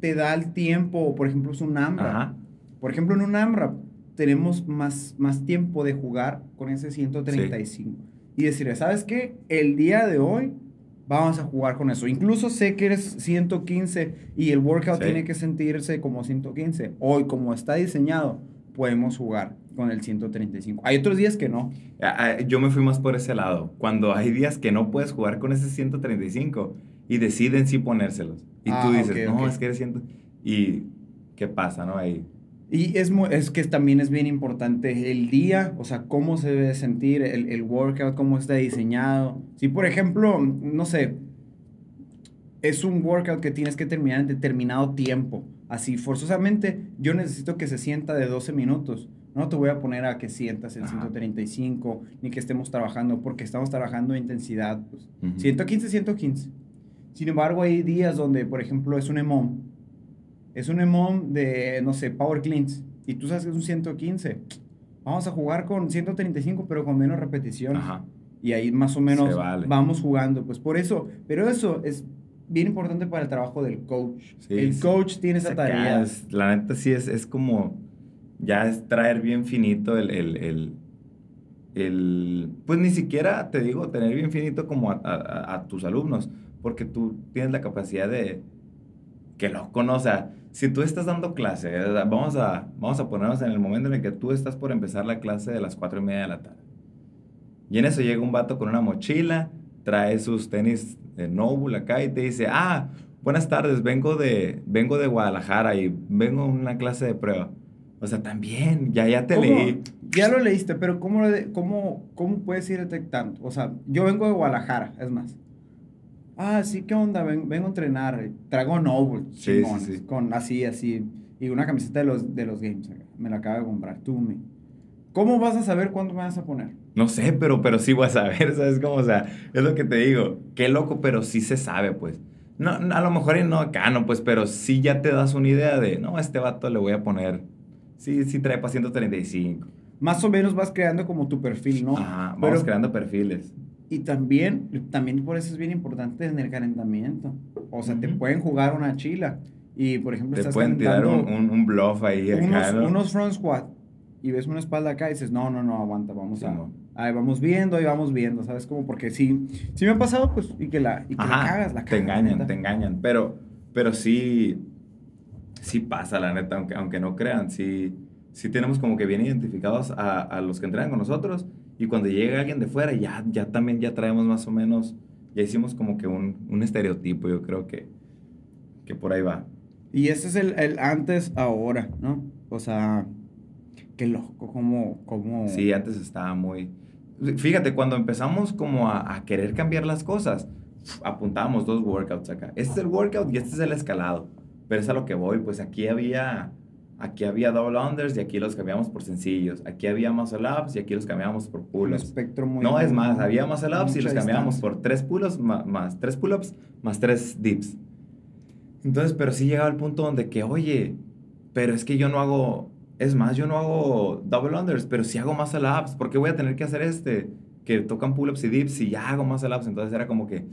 te da el tiempo, por ejemplo, es un AMRAP. Ajá. Por ejemplo, en un AMRAP tenemos más, más tiempo de jugar con ese 135. Y decirle, ¿sabes qué? El día de hoy vamos a jugar con eso. Incluso sé que eres 115 y el workout Sí. tiene que sentirse como 115. Hoy, como está diseñado, podemos jugar con el 135. Hay otros días que no. Yo me fui más por ese lado. Cuando hay días que no puedes jugar con ese 135 y deciden sí ponérselos. Y Ah, tú dices, ok, no, es que eres 100. ¿Y qué pasa, no? Ahí. Y es, es que también es bien importante el día, o sea, cómo se debe sentir el, el workout, cómo está diseñado. Si, por ejemplo, no sé, es un workout que tienes que terminar en determinado tiempo, así forzosamente, yo necesito que se sienta de 12 minutos. No te voy a poner a que sientas el Ajá. 135, ni que estemos trabajando, porque estamos trabajando intensidad. Pues. Ujú. 115, 115. Sin embargo, hay días donde, por ejemplo, es un EMOM. Es un EMOM de, no sé, Power Cleans. y tú sabes que es un 115, vamos a jugar con 135, pero con menos repeticiones. Ajá. Y ahí más o menos vale. vamos jugando. Pues por eso, pero eso es bien importante para el trabajo del coach. Sí, el sí. coach tiene esa tarea. es- La neta sí es, es como, ya es traer bien finito el, el, el, el- pues ni siquiera te digo tener bien finito como a, a- a tus alumnos, porque tú tienes la capacidad de, que loco, ¿no? O sea, si tú estás dando clase, sea, vamos a, vamos a ponernos en el momento en el que tú estás por empezar la clase de las cuatro y media de la tarde. Y en eso llega un vato con una mochila, trae sus tenis de Noble acá y te dice, ah, buenas tardes, vengo de, vengo de Guadalajara y vengo a una clase de prueba. O sea, también, ya, ya te ¿Cómo? leí. Ya lo leíste, pero ¿cómo, cómo, ¿cómo puedes ir detectando? O sea, yo vengo de Guadalajara, es más. Ah, sí, ¿qué onda? Ven- vengo a entrenar. Traigo Noble, Sí, sí, sí. con así, así. Y una camiseta de los, de los games. Me la acabo de comprar, tú, me. ¿Cómo vas a saber cuándo me vas a poner? No sé, pero, pero sí vas a ver, ¿sabes cómo? O sea, es lo que te digo. Qué loco, pero sí se sabe, pues. No, a lo mejor no acá, no, pues, pero sí ya te das una idea de, no, a este vato le voy a poner, sí, sí trae para 135. Más o menos vas creando como tu perfil, ¿no? Ajá, vamos Pero- creando perfiles. Y también, también por eso es bien importante en el calentamiento. O sea, te Ujú. pueden jugar una chila. Y, por ejemplo, Te estás pueden tirar un, un, un bluff ahí acá, unos, ¿no? unos front squat. Y ves una espalda acá y dices, no, no, no, aguanta, vamos a... Simón. Ahí vamos viendo, ahí vamos viendo, ¿sabes? Como porque sí, sí me ha pasado, pues, y que la, y que la Ajá, cagas, la cagas. te engañan, te engañan. Pero, pero sí, sí pasa, la neta, aunque, aunque no crean. Sí, sí tenemos como que bien identificados a, a los que entrenan con nosotros. Y cuando llega alguien de fuera, ya, ya también ya traemos más o menos, ya hicimos como que un, un estereotipo, yo creo que, que por ahí va. Y ese es el, el antes, ahora, ¿no? O sea, qué loco, como, como... Sí, antes estaba muy... Fíjate, cuando empezamos como a, a querer cambiar las cosas, apuntábamos dos workouts acá. Este es el workout y este es el escalado. Pero es a lo que voy, pues aquí había, aquí había double unders y aquí los cambiamos por sencillos. Aquí había muscle ups y aquí los cambiamos por un pull-ups. espectro muy... No, es más, había muscle ups y los cambiamos distancia. por tres pull-ups más, tres pull-ups más tres dips. Entonces, pero sí llegaba al punto donde que, oye, pero es que yo no hago, es más, yo no hago double unders, pero sí hago muscle ups, ¿por qué voy a tener que hacer este? Que tocan pull-ups y dips y ya hago muscle ups, entonces era como que,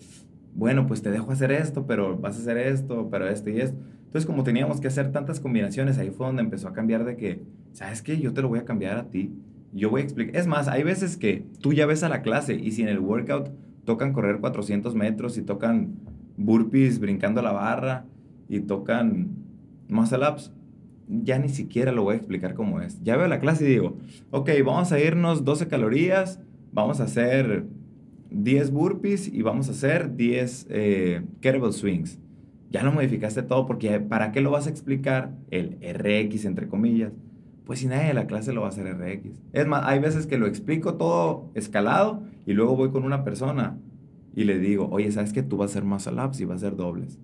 bueno, pues te dejo hacer esto, pero vas a hacer esto, pero esto y esto. Entonces, como teníamos que hacer tantas combinaciones, ahí fue donde empezó a cambiar de que, ¿sabes qué? Yo te lo voy a cambiar a ti. Yo voy a explicar. Es más, hay veces que tú ya ves a la clase y si en el workout tocan correr 400 metros y tocan burpees brincando la barra y tocan muscle ups, ya ni siquiera lo voy a explicar cómo es. Ya veo la clase y digo, ok, vamos a irnos 12 calorías, vamos a hacer 10 burpees y vamos a hacer 10 eh, kettlebell swings. Ya lo modificaste todo porque ¿para qué lo vas a explicar el RX entre comillas? Pues si nadie de la clase lo va a hacer RX. Es más, hay veces que lo explico todo escalado y luego voy con una persona y le digo, oye, ¿sabes que tú vas a hacer muscle ups y vas a hacer dobles?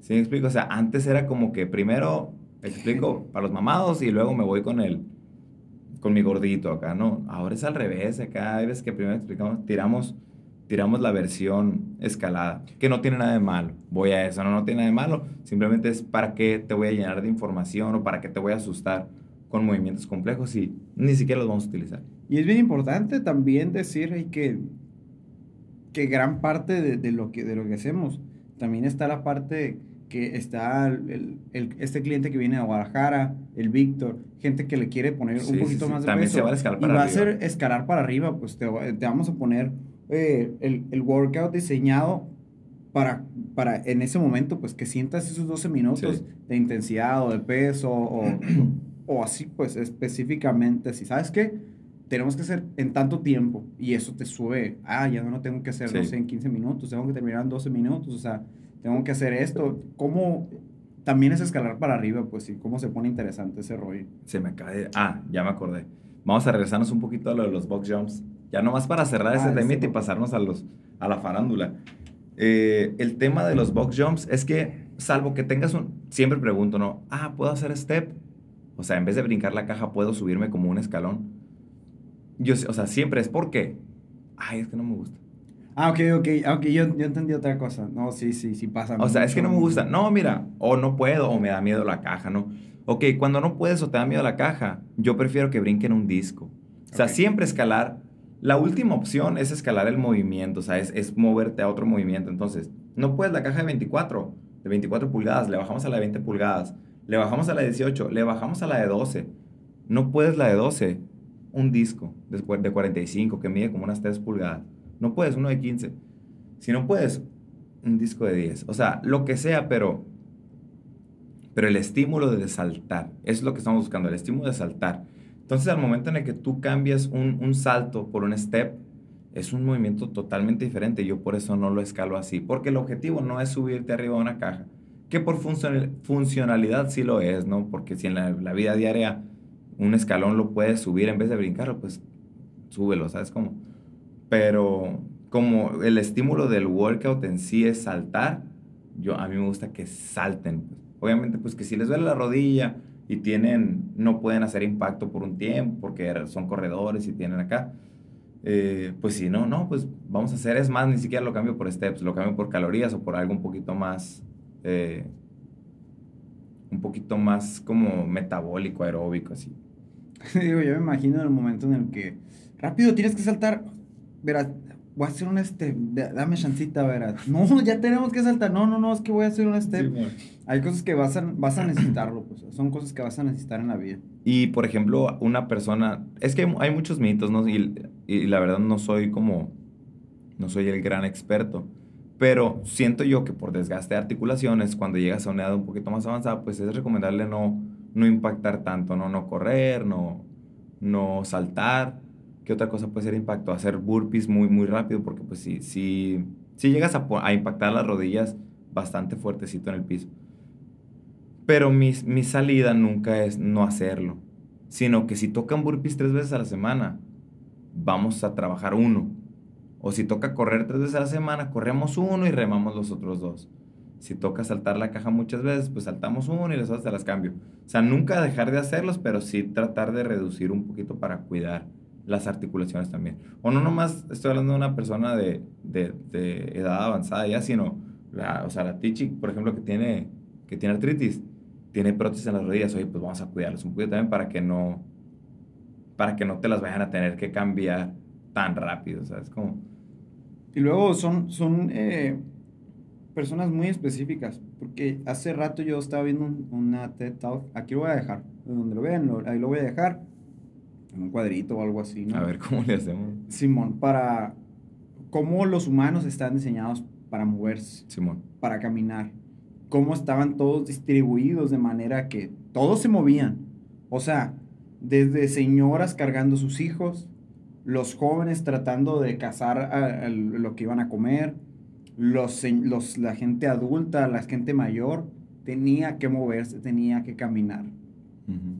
¿Sí me explico? O sea, antes era como que primero explico para los mamados y luego me voy con el, con mi gordito acá, ¿no? Ahora es al revés, acá hay veces que primero explicamos, tiramos, tiramos la versión escalada, que no tiene nada de malo, voy a eso, no, no tiene nada de malo, simplemente es para qué te voy a llenar de información o para qué te voy a asustar con movimientos complejos y ni siquiera los vamos a utilizar. Y es bien importante también decir que, que gran parte de lo que, de lo que hacemos, también está la parte que está el, el- este cliente que viene de Guadalajara, el Víctor, gente que le quiere poner Sí, un poquito sí. más de También peso. se va a escalar y para va a arriba. ser escalar para arriba, pues te, te vamos a poner eh, el, el workout diseñado para, para en ese momento, pues que sientas esos 12 minutos Sí. de intensidad o de peso o, o así, pues específicamente, si sabes qué, tenemos que hacer en tanto tiempo y eso te sube, ah, ya no tengo que hacer, no Sí. sé, en 15 minutos, tengo que terminar en 12 minutos, o sea, tengo que hacer esto, ¿cómo? También es escalar para arriba, pues sí, cómo se pone interesante ese rollo. Se me de... Ah, ya me acordé. Vamos a regresarnos un poquito a lo de los box jumps. Ya nomás para cerrar ese Ah, tema y pasarnos a, los, a la farándula. Eh, el tema de los box jumps es que, salvo que tengas un... Siempre pregunto, ¿no? Ah, ¿puedo hacer step? O sea, en vez de brincar la caja, ¿puedo subirme como un escalón? Yo, o sea, siempre es porque... Ay, es que no me gusta. Ah, ok, ok, ah, ok, yo, yo entendí otra cosa. No, sí, sí, sí pasa. O sea, es que no me gusta. No, mira, o no puedo, o me da miedo la caja, ¿no? Ok, cuando no puedes o te da miedo la caja, yo prefiero que brinquen un disco. O sea, siempre escalar. La última opción es escalar el movimiento, o sea, es, es moverte a otro movimiento. Entonces, no puedes la caja de 24, de 24 pulgadas, le bajamos a la de 20 pulgadas, le bajamos a la de 18, le bajamos a la de 12. No puedes la de 12, un disco de 45 que mide como unas 3 pulgadas. No puedes uno de 15. Si no puedes, un disco de 10. O sea, lo que sea, pero pero el estímulo de saltar, es lo que estamos buscando, el estímulo de saltar. Entonces, al momento en el que tú cambias un, un salto por un step, es un movimiento totalmente diferente. Yo por eso no lo escalo así, porque el objetivo no es subirte arriba de una caja, que por funcional- funcionalidad sí lo es, ¿no? Porque si en la, la vida diaria un escalón lo puedes subir en vez de brincarlo, pues súbelo, ¿sabes cómo? Pero como el estímulo del workout en sí es saltar, yo, a mí me gusta que salten. pues. Obviamente, pues que si les duele la rodilla y tienen, no pueden hacer impacto por un tiempo porque son corredores y tienen acá, eh, pues si no, no, pues vamos a hacer, es más, ni siquiera lo cambio por steps, lo cambio por calorías o por algo un poquito más, eh, un poquito más como metabólico, aeróbico, así. Digo, yo me imagino el momento en el que, rápido, tienes que saltar. Verás, voy a hacer un step, da- dame chancita, verás. No, ya tenemos que saltar. No, no, no, es que voy a hacer un step. Hay cosas que vas a, vas a necesitarlo, pues. Son cosas que vas a necesitar en la vida. Y, por ejemplo, una persona, es que hay, hay muchos mitos, ¿no? Y, y la verdad no soy como, no soy el gran experto, pero siento yo que por desgaste de articulaciones, cuando llegas a una edad un poquito más avanzada, pues es recomendable no, no impactar tanto, ¿no? No correr, no, no saltar. ¿Qué otra cosa puede ser impacto? Hacer burpees muy, muy rápido, porque pues si, si, si llegas a, a impactar las rodillas bastante fuertecito en el piso. Pero mi, mi salida nunca es no hacerlo, sino que si tocan burpees tres veces a la semana, vamos a trabajar uno. O si toca correr tres veces a la semana, corremos uno y remamos los otros dos. Si toca saltar la caja muchas veces, pues saltamos uno y las otras te las cambio. O sea, nunca dejar de hacerlos, pero sí tratar de reducir un poquito para cuidar las articulaciones también. O no nomás estoy hablando de una persona de, de, de edad avanzada ya, sino la, o sea, la Tichi, por ejemplo, que tiene, que tiene artritis, tiene prótesis en las rodillas, oye, pues vamos a cuidarlos un poquito también para que no, para que no te las vayan a tener que cambiar tan rápido, ¿sabes? Como, Y luego son, son eh, personas muy específicas, porque hace rato yo estaba viendo un- una TED Talk, aquí lo voy a dejar, donde lo vean, ahí lo voy a dejar, en un cuadrito o algo así, ¿no? a ver cómo le hacemos. Simón, para cómo los humanos están diseñados para moverse, Simón. para caminar, cómo estaban todos distribuidos de manera que todos se movían, o sea, desde señoras cargando sus hijos, los jóvenes tratando de cazar a- a lo que iban a comer, los, la gente adulta, la gente mayor, tenía que moverse, tenía que caminar. Ujú.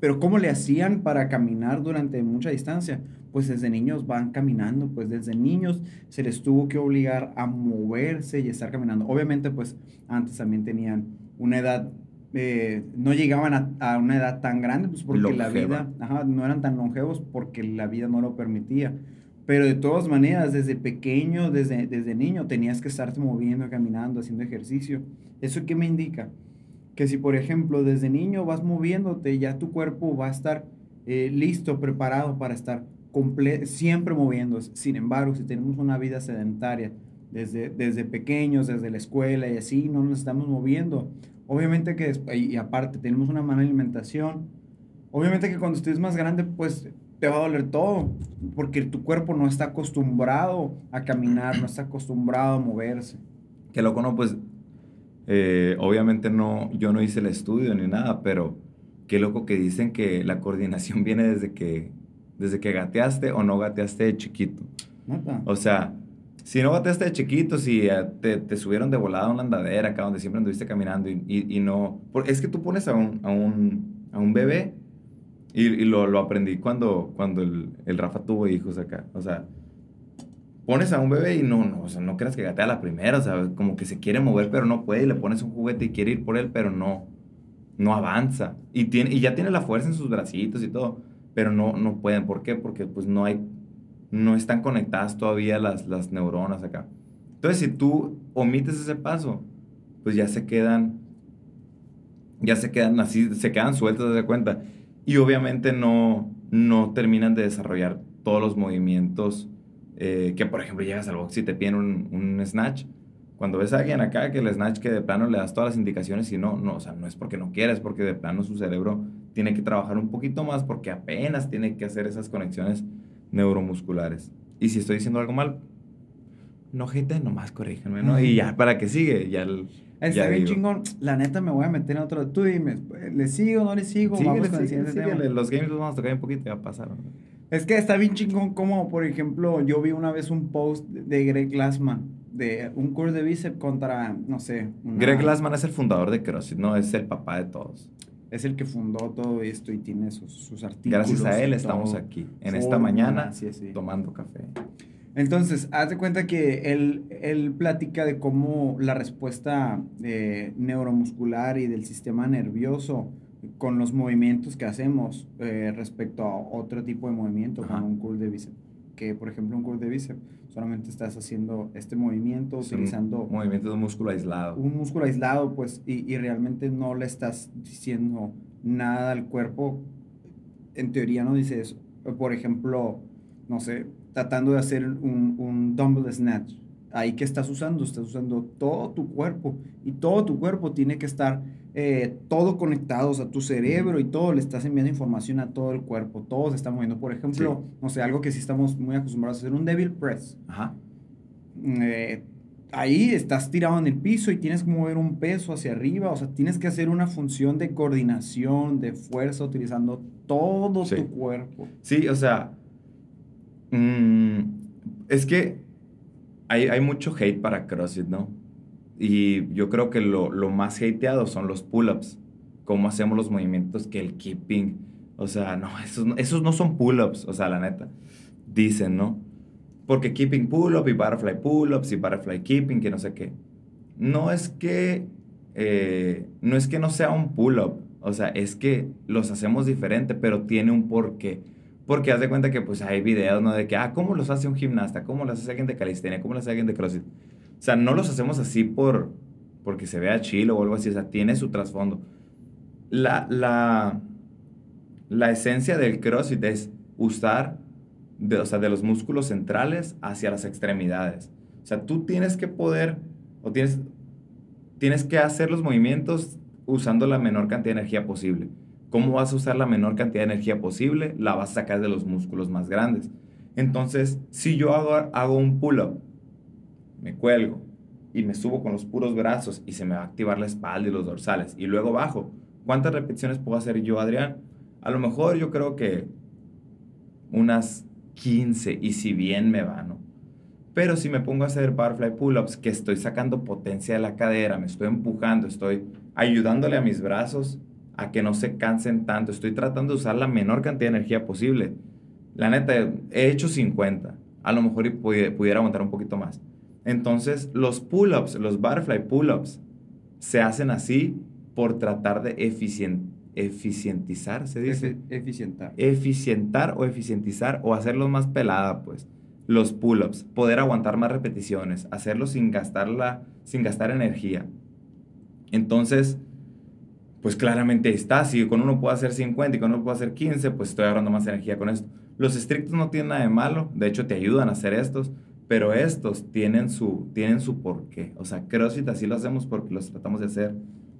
Pero ¿cómo le hacían para caminar durante mucha distancia? Pues desde niños van caminando, pues desde niños se les tuvo que obligar a moverse y estar caminando. Obviamente, pues antes también tenían una edad, eh, no llegaban a, a una edad tan grande, pues porque la vida, ajá, no eran tan longevos porque la vida no lo permitía. Pero de todas maneras, desde pequeño, desde, desde niño, tenías que estarte moviendo, caminando, haciendo ejercicio. ¿Eso qué me indica? Que si por ejemplo desde niño vas moviéndote, ya tu cuerpo va a estar eh, listo, preparado para estar siempre moviéndose. Sin embargo, si tenemos una vida sedentaria desde, desde pequeños, desde la escuela y así, no nos estamos moviendo. Obviamente que, y aparte, tenemos una mala alimentación. Obviamente que cuando estés más grande, pues te va a doler todo, porque tu cuerpo no está acostumbrado a caminar, no está acostumbrado a moverse. Que loco, no, pues, eh, obviamente no, yo no hice el estudio ni nada, pero qué loco que dicen que la coordinación viene desde que, desde que gateaste o no gateaste de chiquito. O sea, si no gateaste de chiquito, si te, te subieron de volada a una andadera acá donde siempre anduviste caminando y, y, y no... es que tú pones a un, a un, a un bebé y, y lo, lo aprendí cuando, cuando el, el Rafa tuvo hijos acá. O sea, pones a un bebé y no, no, o sea, no creas que gatea a la primera, o sea, como que se quiere mover pero no puede y le pones un juguete y quiere ir por él, pero no, no avanza. Y, tiene, y ya tiene la fuerza en sus bracitos y todo, pero no, no pueden. ¿Por qué? Porque pues no hay no están conectadas todavía las, las neuronas acá. Entonces, si tú omites ese paso, pues ya se quedan, ya se quedan así, se quedan sueltas de cuenta. Y obviamente no, no terminan de desarrollar todos los movimientos eh, que, por ejemplo, llegas al box y te piden un, un snatch. Cuando ves a alguien acá que el snatch que de plano le das todas las indicaciones y no, no, o sea, no es porque no quieres, porque de plano su cerebro tiene que trabajar un poquito más porque apenas tiene que hacer esas conexiones neuromusculares. Y si estoy diciendo algo mal, no gente, nomás corríjanme, ¿no? Y ya, ¿para qué sigue? Ya el, Está bien chingón. La neta me voy a meter en otro. Tú dime, ¿le sigo o no le sigo? Vamos con el siguiente tema. Los games los vamos a tocar un poquito y ya pasaron. Es que está bien chingón como, por ejemplo, yo vi una vez un post de Greg Glassman de un curso de bíceps contra, no sé. Greg Glassman es el fundador de CrossFit, no es el papá de todos. Es el que fundó todo esto y tiene sus, sus artículos. Gracias a él estamos aquí, en esta mañana, tomando café. Entonces, haz de cuenta que él, él platica de cómo la respuesta eh, neuromuscular y del sistema nervioso con los movimientos que hacemos eh, respecto a otro tipo de movimiento, como un curl de bíceps. Que, por ejemplo, un curl de bíceps, solamente estás haciendo este movimiento utilizando... Un movimiento de un músculo aislado. Un músculo aislado, pues, y, y realmente no le estás diciendo nada al cuerpo. En teoría no dice eso. Por ejemplo, no sé, tratando de hacer un, un dumbbell snatch. Ahí que estás usando, estás usando todo tu cuerpo y todo tu cuerpo tiene que estar eh, todo conectado, o sea, tu cerebro y todo, le estás enviando información a todo el cuerpo, todo se está moviendo. Por ejemplo, no sé, algo que sí estamos muy acostumbrados a hacer, un devil press. Ajá. Eh, ahí estás tirado en el piso y tienes que mover un peso hacia arriba, o sea, tienes que hacer una función de coordinación, de fuerza, utilizando todo tu cuerpo. Sí, o sea, Mm, es que hay, hay, mucho hate para CrossFit, ¿no? Y yo creo que lo, lo más hateado son los pull-ups. Cómo hacemos los movimientos que el keeping. O sea, no, esos, esos no son pull-ups, o sea, la neta. Dicen, ¿no? Porque keeping pull-up y butterfly pull-ups y butterfly keeping, que no sé qué. No es que, eh, no es que no sea un pull-up. O sea, es que los hacemos diferente, pero tiene un porqué. Porque haz de cuenta que pues hay videos, ¿no? De que, ah, ¿cómo los hace un gimnasta? ¿Cómo los hace alguien de calistenia? ¿Cómo los hace alguien de crossfit? O sea, no los hacemos así por, porque se vea chilo o algo así. O sea, tiene su trasfondo. La, la, la esencia del crossfit es usar, de, o sea, de los músculos centrales hacia las extremidades. O sea, tú tienes que poder, o tienes, tienes que hacer los movimientos usando la menor cantidad de energía posible. ¿Cómo vas a usar la menor cantidad de energía posible? La vas a sacar de los músculos más grandes. Entonces, si yo hago, hago un pull-up, me cuelgo y me subo con los puros brazos y se me va a activar la espalda y los dorsales y luego bajo, ¿cuántas repeticiones puedo hacer yo, Adrián? A lo mejor yo creo que unas 15 y si bien me va, ¿no? Pero si me pongo a hacer butterfly pull-ups, que estoy sacando potencia de la cadera, me estoy empujando, estoy ayudándole a mis brazos a que no se cansen tanto. Estoy tratando de usar la menor cantidad de energía posible. La neta, he hecho 50. A lo mejor pudiera aguantar un poquito más. Entonces, los pull-ups, los butterfly pull-ups, se hacen así por tratar de eficientizar, ¿se dice? eficientar. Eficientar o eficientizar o hacerlos más pelada, pues. Los pull-ups, poder aguantar más repeticiones, hacerlo sin, gastarla, sin gastar energía. Entonces, pues claramente está. Si con uno puedo hacer 50 y con uno puedo hacer 15, pues estoy agarrando más energía con esto. Los estrictos no tienen nada de malo, de hecho te ayudan a hacer estos, pero estos tienen su, tienen su porqué. O sea, CrossFit así lo hacemos porque los tratamos de hacer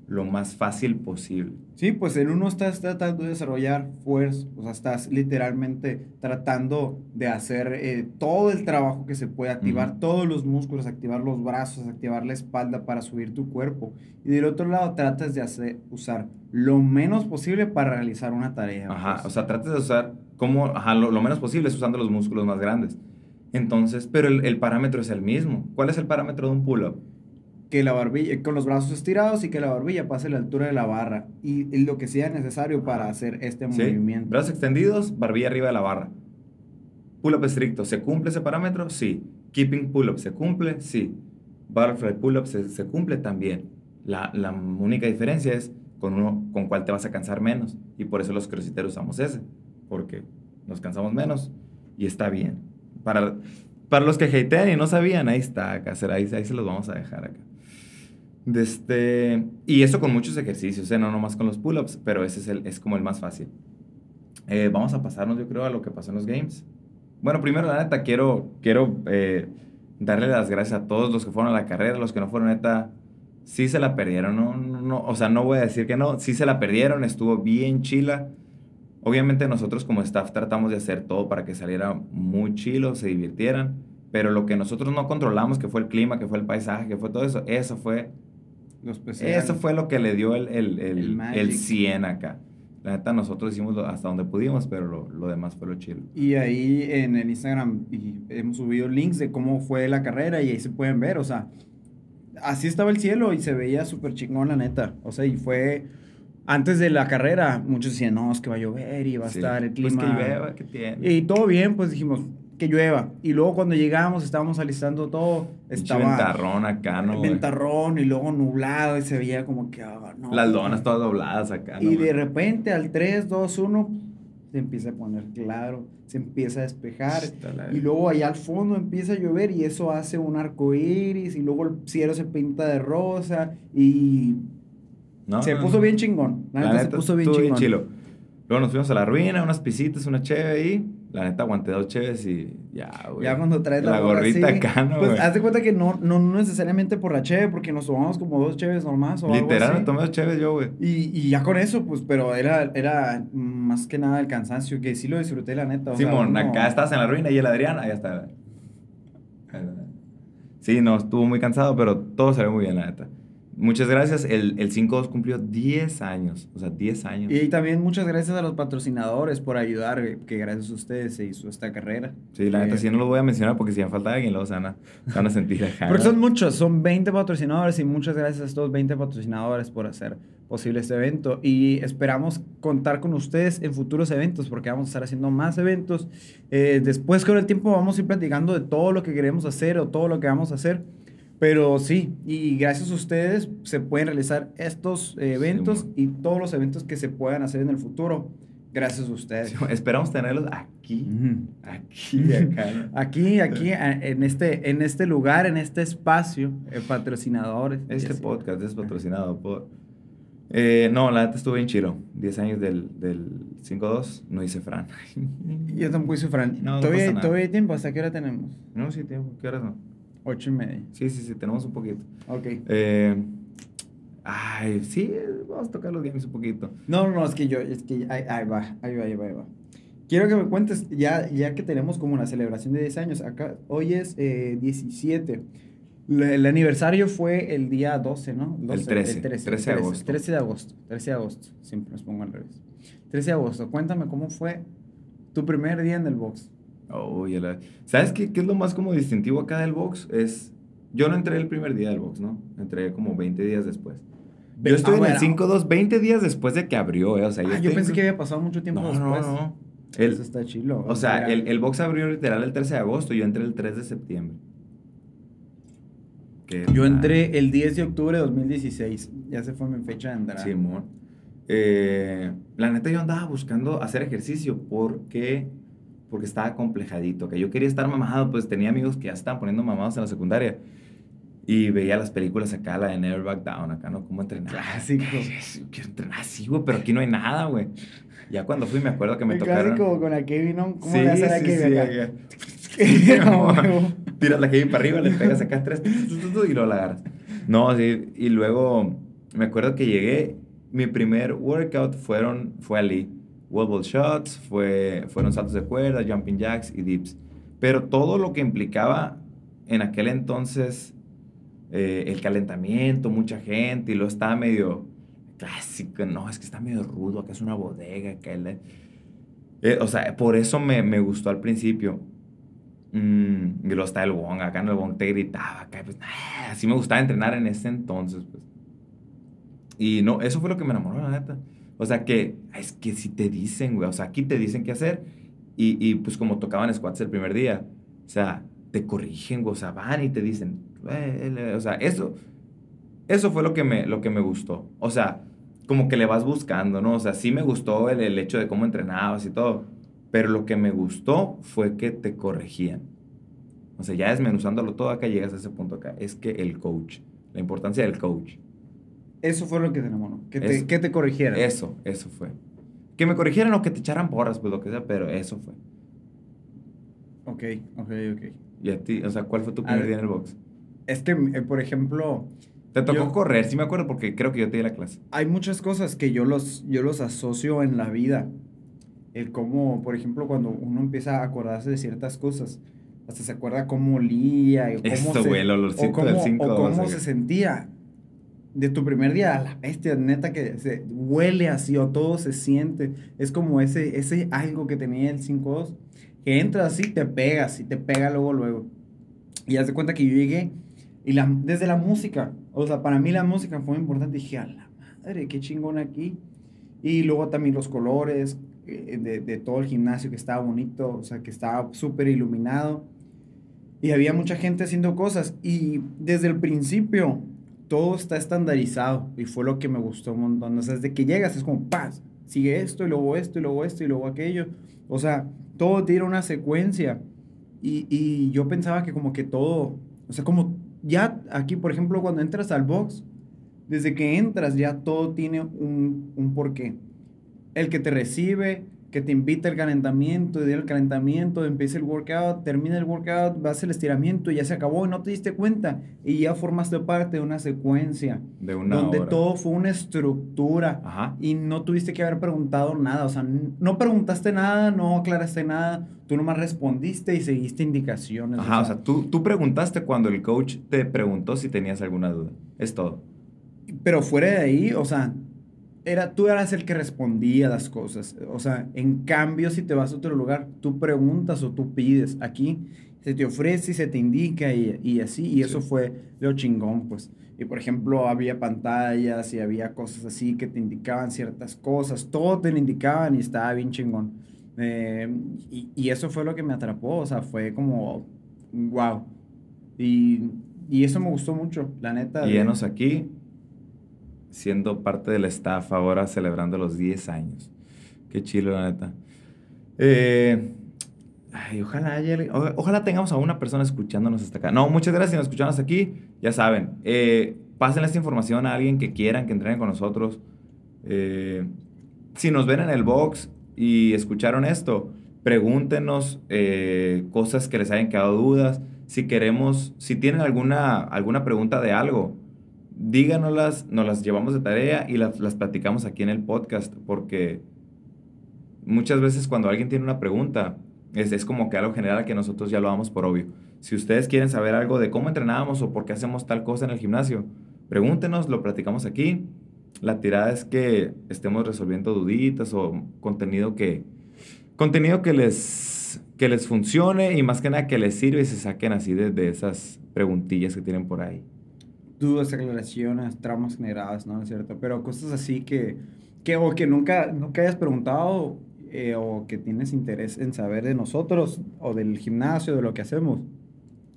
lo más fácil posible. Sí, pues en uno estás tratando de desarrollar fuerza, o sea, estás literalmente tratando de hacer eh, todo el trabajo que se puede, activar todos los músculos, activar los brazos, activar la espalda para subir tu cuerpo. Y del otro lado tratas de hacer, usar lo menos posible para realizar una tarea. Ajá, pues. o sea, tratas de usar como, ajá, lo, menos posible es usando los músculos más grandes. Entonces, pero el, el parámetro es el mismo. ¿Cuál es el parámetro de un pull-up? que la barbilla, con los brazos estirados y que la barbilla pase la altura de la barra y, lo que sea necesario para hacer este movimiento. Brazos extendidos, barbilla arriba de la barra. Pull-up estricto, ¿se cumple ese parámetro? Sí. Keeping pull-up, ¿se cumple? Sí. Butterfly pull-up, ¿se, cumple? También. La, la, única diferencia es con, uno, con cuál te vas a cansar menos. Y por eso los crossfiteros usamos ese, porque nos cansamos menos y está bien. Para, para los que hatean y no sabían, ahí está, acá, ahí, ahí se los vamos a dejar acá. De este, y eso con muchos ejercicios, ¿eh? no nomás con los pull-ups, pero ese es, el, es como el más fácil. Eh, vamos a pasarnos, yo creo, a lo que pasó en los games. Bueno, primero, la neta, quiero, quiero eh, darle las gracias a todos los que fueron a la carrera, los que no fueron, neta, sí se la perdieron, no, no, o sea, no voy a decir que no, sí se la perdieron, estuvo bien chila. Obviamente nosotros como staff tratamos de hacer todo para que saliera muy chilo, se divirtieran, pero lo que nosotros no controlamos, que fue el clima, que fue el paisaje, que fue todo eso, eso fue eso fue lo que le dio el, el, el, el, 100 acá. La neta, nosotros hicimos hasta donde pudimos, pero lo, lo, demás fue lo chido. Y ahí en el Instagram y hemos subido links de cómo fue la carrera y ahí se pueden ver, o sea, así estaba el cielo y se veía súper chingón, la neta. O sea, y fue antes de la carrera, muchos decían, no, es que va a llover y va a estar el clima. Pues que llueva, que tiene. Y todo bien, pues dijimos, que llueva. Y luego cuando llegamos, estábamos alistando todo. Estaba. ventarrón acá, ¿no? Ventarrón y luego nublado y se veía como que. Ah, Las donas todas dobladas acá. Y de repente al 3, 2, 1, se empieza a poner claro, se empieza a despejar. Y luego allá al fondo empieza a llover y eso hace un arco iris. Y luego el cielo se pinta de rosa. Y. se puso bien chingón. La, neta, se puso bien chingón. chilo. Luego nos fuimos a la ruina, unas pisitas, una cheve ahí. La neta aguanté dos cheves y ya, güey. Ya cuando traes la, gorrita acá, ¿no, Pues haz de cuenta que no, no necesariamente por la cheve, porque nos tomamos como dos cheves nomás o Literal, algo me tomé dos cheves yo, güey. Y, y ya con eso, pues, pero era, era más que nada el cansancio, que sí lo disfruté, la neta. Simón, acá estás en la ruina y el Adrián, ahí está. Sí, no, estuvo muy cansado, pero todo salió muy bien, la neta. Muchas gracias. El, el 5-2 cumplió 10 años. O sea, 10 años. Y también muchas gracias a los patrocinadores por ayudar, que gracias a ustedes se hizo esta carrera. Sí, la neta eh, sí no lo voy a mencionar porque si me falta alguien, luego se van a, se van a sentir acá. Porque son muchos, son 20 patrocinadores y muchas gracias a estos 20 patrocinadores por hacer posible este evento. Y esperamos contar con ustedes en futuros eventos porque vamos a estar haciendo más eventos. Eh, después con el tiempo vamos a ir platicando de todo lo que queremos hacer o todo lo que vamos a hacer. Pero sí, y gracias a ustedes se pueden realizar estos eventos y todos los eventos que se puedan hacer en el futuro. Gracias a ustedes. esperamos tenerlos aquí, aquí, acá. aquí, aquí, en este, en este lugar, en este espacio, eh, patrocinadores. Este podcast es patrocinado por... Eh, no, la neta estuvo bien chido. 10 años del, del 5-2, no hice Fran. Yo tampoco hice Fran. No, ¿Todavía, no ¿Todavía hay tiempo? ¿Hasta qué hora tenemos? No, sí, tiempo. ¿Qué horas no? Ocho y media. Sí, sí, sí, tenemos un poquito. Ok. Eh, ay, sí, vamos a tocar los games un poquito. No, no, es que yo, es que ahí, va, ahí va, ahí va, ahí va. Quiero que me cuentes, ya, ya que tenemos como una celebración de 10 años, acá, hoy es eh, 17. El aniversario fue el día 12, ¿no? el 13. El 13, 13 de agosto. 13 de agosto. 13 de agosto. Siempre nos pongo al revés. 13 de agosto. Cuéntame cómo fue tu primer día en el box. Oh, ¿Sabes qué, qué, es lo más como distintivo acá del box? Es, yo no entré el primer día del box, ¿no? Entré como 20 días después. Yo estoy en el 5-2 20 días después de que abrió, ¿eh? O sea, yo, ah, pensé que había pasado mucho tiempo no, después. No, no, Eso está chilo. O, sea, el, el, box abrió literal el 13 de agosto, yo entré el 3 de septiembre. yo entré el 10 de octubre de 2016. Ya se fue mi fecha de entrada. Sí, amor. Eh, la neta, yo andaba buscando hacer ejercicio porque porque estaba complejadito, que yo quería estar mamado, pues tenía amigos que ya estaban poniendo mamados en la secundaria. Y veía las películas acá, la de Never Back Down, acá, ¿no? ¿Cómo entrenar? Clásico. Quiero entrenar así, güey, pero aquí no hay nada, güey. Ya cuando fui me acuerdo que me tocaron... Clásico con la Kevin, ¿no? ¿Cómo le haces a Kevin acá? Tiras la Kevin para arriba, le pegas acá tres y luego la agarras. No, sí, y luego me acuerdo que llegué, mi primer workout fueron, fue ali wall shots, fue, fueron saltos de cuerda, jumping jacks y dips. Pero todo lo que implicaba en aquel entonces eh, el calentamiento, mucha gente, y lo estaba medio clásico, no, es que está medio rudo, acá es una bodega, que eh, o sea, por eso me, me gustó al principio. Mm, y luego está el Wong, acá en el Wong te gritaba, acá, pues, así me gustaba entrenar en ese entonces, pues. Y no, eso fue lo que me enamoró, la neta. O sea que, es que si te dicen, güey, o sea, aquí te dicen qué hacer y, y pues como tocaban squats el primer día, o sea, te corrigen, güey, o sea, van y te dicen, o sea, eso, eso fue lo que, me, lo que me gustó. O sea, como que le vas buscando, ¿no? O sea, sí me gustó el, el hecho de cómo entrenabas y todo, pero lo que me gustó fue que te corregían. O sea, ya desmenuzándolo todo acá, llegas a ese punto acá. Es que el coach, la importancia del coach. Eso fue lo que te enamoró. Que te, que te corrigieran. Eso, eso fue. Que me corrigieran o que te echaran porras, pues lo que sea, pero eso fue. Ok, ok, ok. Y a ti, o sea, ¿cuál fue tu primer ver. día en el box? Es que, eh, por ejemplo, Te tocó Yo- correr, sí me acuerdo, porque creo que yo te di la clase. hay muchas cosas que yo los, yo los asocio en la vida. El cómo, por ejemplo, cuando uno empieza a acordarse de ciertas cosas, hasta se acuerda cómo olía, y cómo, Esto, se, güey, el o cómo, del 5 o cómo se sentía. De tu primer día a la bestia, neta que se huele así o todo se siente. Es como ese, ese algo que tenía el 5-2, que entras así, te pegas y te pega luego, luego. Y haz de cuenta que yo llegué y la, desde la música, o sea, para mí la música fue importante. Dije, a la madre, qué chingón aquí. Y luego también los colores eh, de, de todo el gimnasio que estaba bonito, o sea, que estaba súper iluminado. Y había mucha gente haciendo cosas. Y desde el principio todo está estandarizado. Y fue lo que me gustó un montón. O sea, desde que llegas es como, paz, sigue esto y luego esto y luego esto y luego aquello. O sea, todo tiene una secuencia. Y, y yo pensaba que como que todo, o sea, como ya aquí, por ejemplo, cuando entras al box, desde que entras ya todo tiene un, un porqué. El que te recibe, que te invita al calentamiento, y del calentamiento, empieza el workout, termina el workout, vas al estiramiento y ya se acabó y no te diste cuenta. Y ya formaste parte de una secuencia De una donde hora. todo fue una estructura Ajá. y no tuviste que haber preguntado nada, o sea, no preguntaste nada, no aclaraste nada, tú nomás respondiste y seguiste indicaciones. Ajá, o sea, tú, tú preguntaste cuando el coach te preguntó si tenías alguna duda. Es todo. pero fuera de ahí, o sea, era, tú eras el que respondía las cosas, o sea, en cambio, si te vas a otro lugar, tú preguntas o tú pides, aquí se te ofrece y se te indica y, y así, y eso Sí. fue lo chingón, pues. Y por ejemplo, había pantallas y había cosas así que te indicaban ciertas cosas, todo te lo indicaban y estaba bien chingón. Eh, y, y eso fue lo que me atrapó, o sea, fue como, wow. Y, y eso me gustó mucho, la neta. Y de- aquí, siendo parte del staff, ahora celebrando los 10 años. Qué chilo, la neta. Eh, ay, ojalá, haya- ojalá tengamos a una persona escuchándonos hasta acá. No, muchas gracias si nos escucharon hasta aquí. Ya saben, eh, pasen esta información a alguien que quieran que entrenen con nosotros. Eh, si nos ven en el box y escucharon esto, pregúntenos eh, cosas que les hayan quedado dudas. Si queremos, si tienen alguna, alguna pregunta de algo, díganoslas, nos las llevamos de tarea y las, las platicamos aquí en el podcast, porque muchas veces cuando alguien tiene una pregunta, es, es como que algo general que nosotros ya lo damos por obvio. Si ustedes quieren saber algo de cómo entrenamos o por qué hacemos tal cosa en el gimnasio, pregúntenos, lo platicamos aquí. La tirada es que estemos resolviendo duditas o contenido que, contenido que les, que les funcione y más que nada que les sirva y se saquen así de, de esas preguntillas que tienen por ahí. Dudas, aclaraciones, traumas generadas, ¿no? ¿Es cierto? Pero cosas así que, que o que nunca, nunca hayas preguntado eh, o que tienes interés en saber de nosotros o del gimnasio, de lo que hacemos.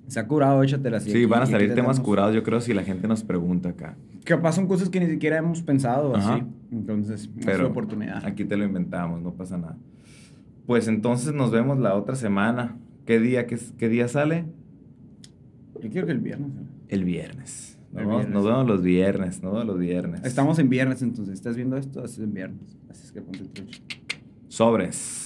Se ha curado, échatelas. y Sí, aquí- van a salir te temas curados, yo creo, si la gente nos pregunta acá. Capaz son cosas que ni siquiera hemos pensado Ajá. así. Entonces, es la oportunidad. Aquí te lo inventamos, no pasa nada. Pues entonces nos vemos la otra semana. ¿Qué día, qué, qué día sale? Yo quiero que el viernes. El viernes. Nos, El vemos, viernes. nos vemos los viernes, nos vemos los viernes. Estamos en viernes, entonces. ¿Estás viendo esto? Es en viernes. Así es que ponte trucha. Sobres.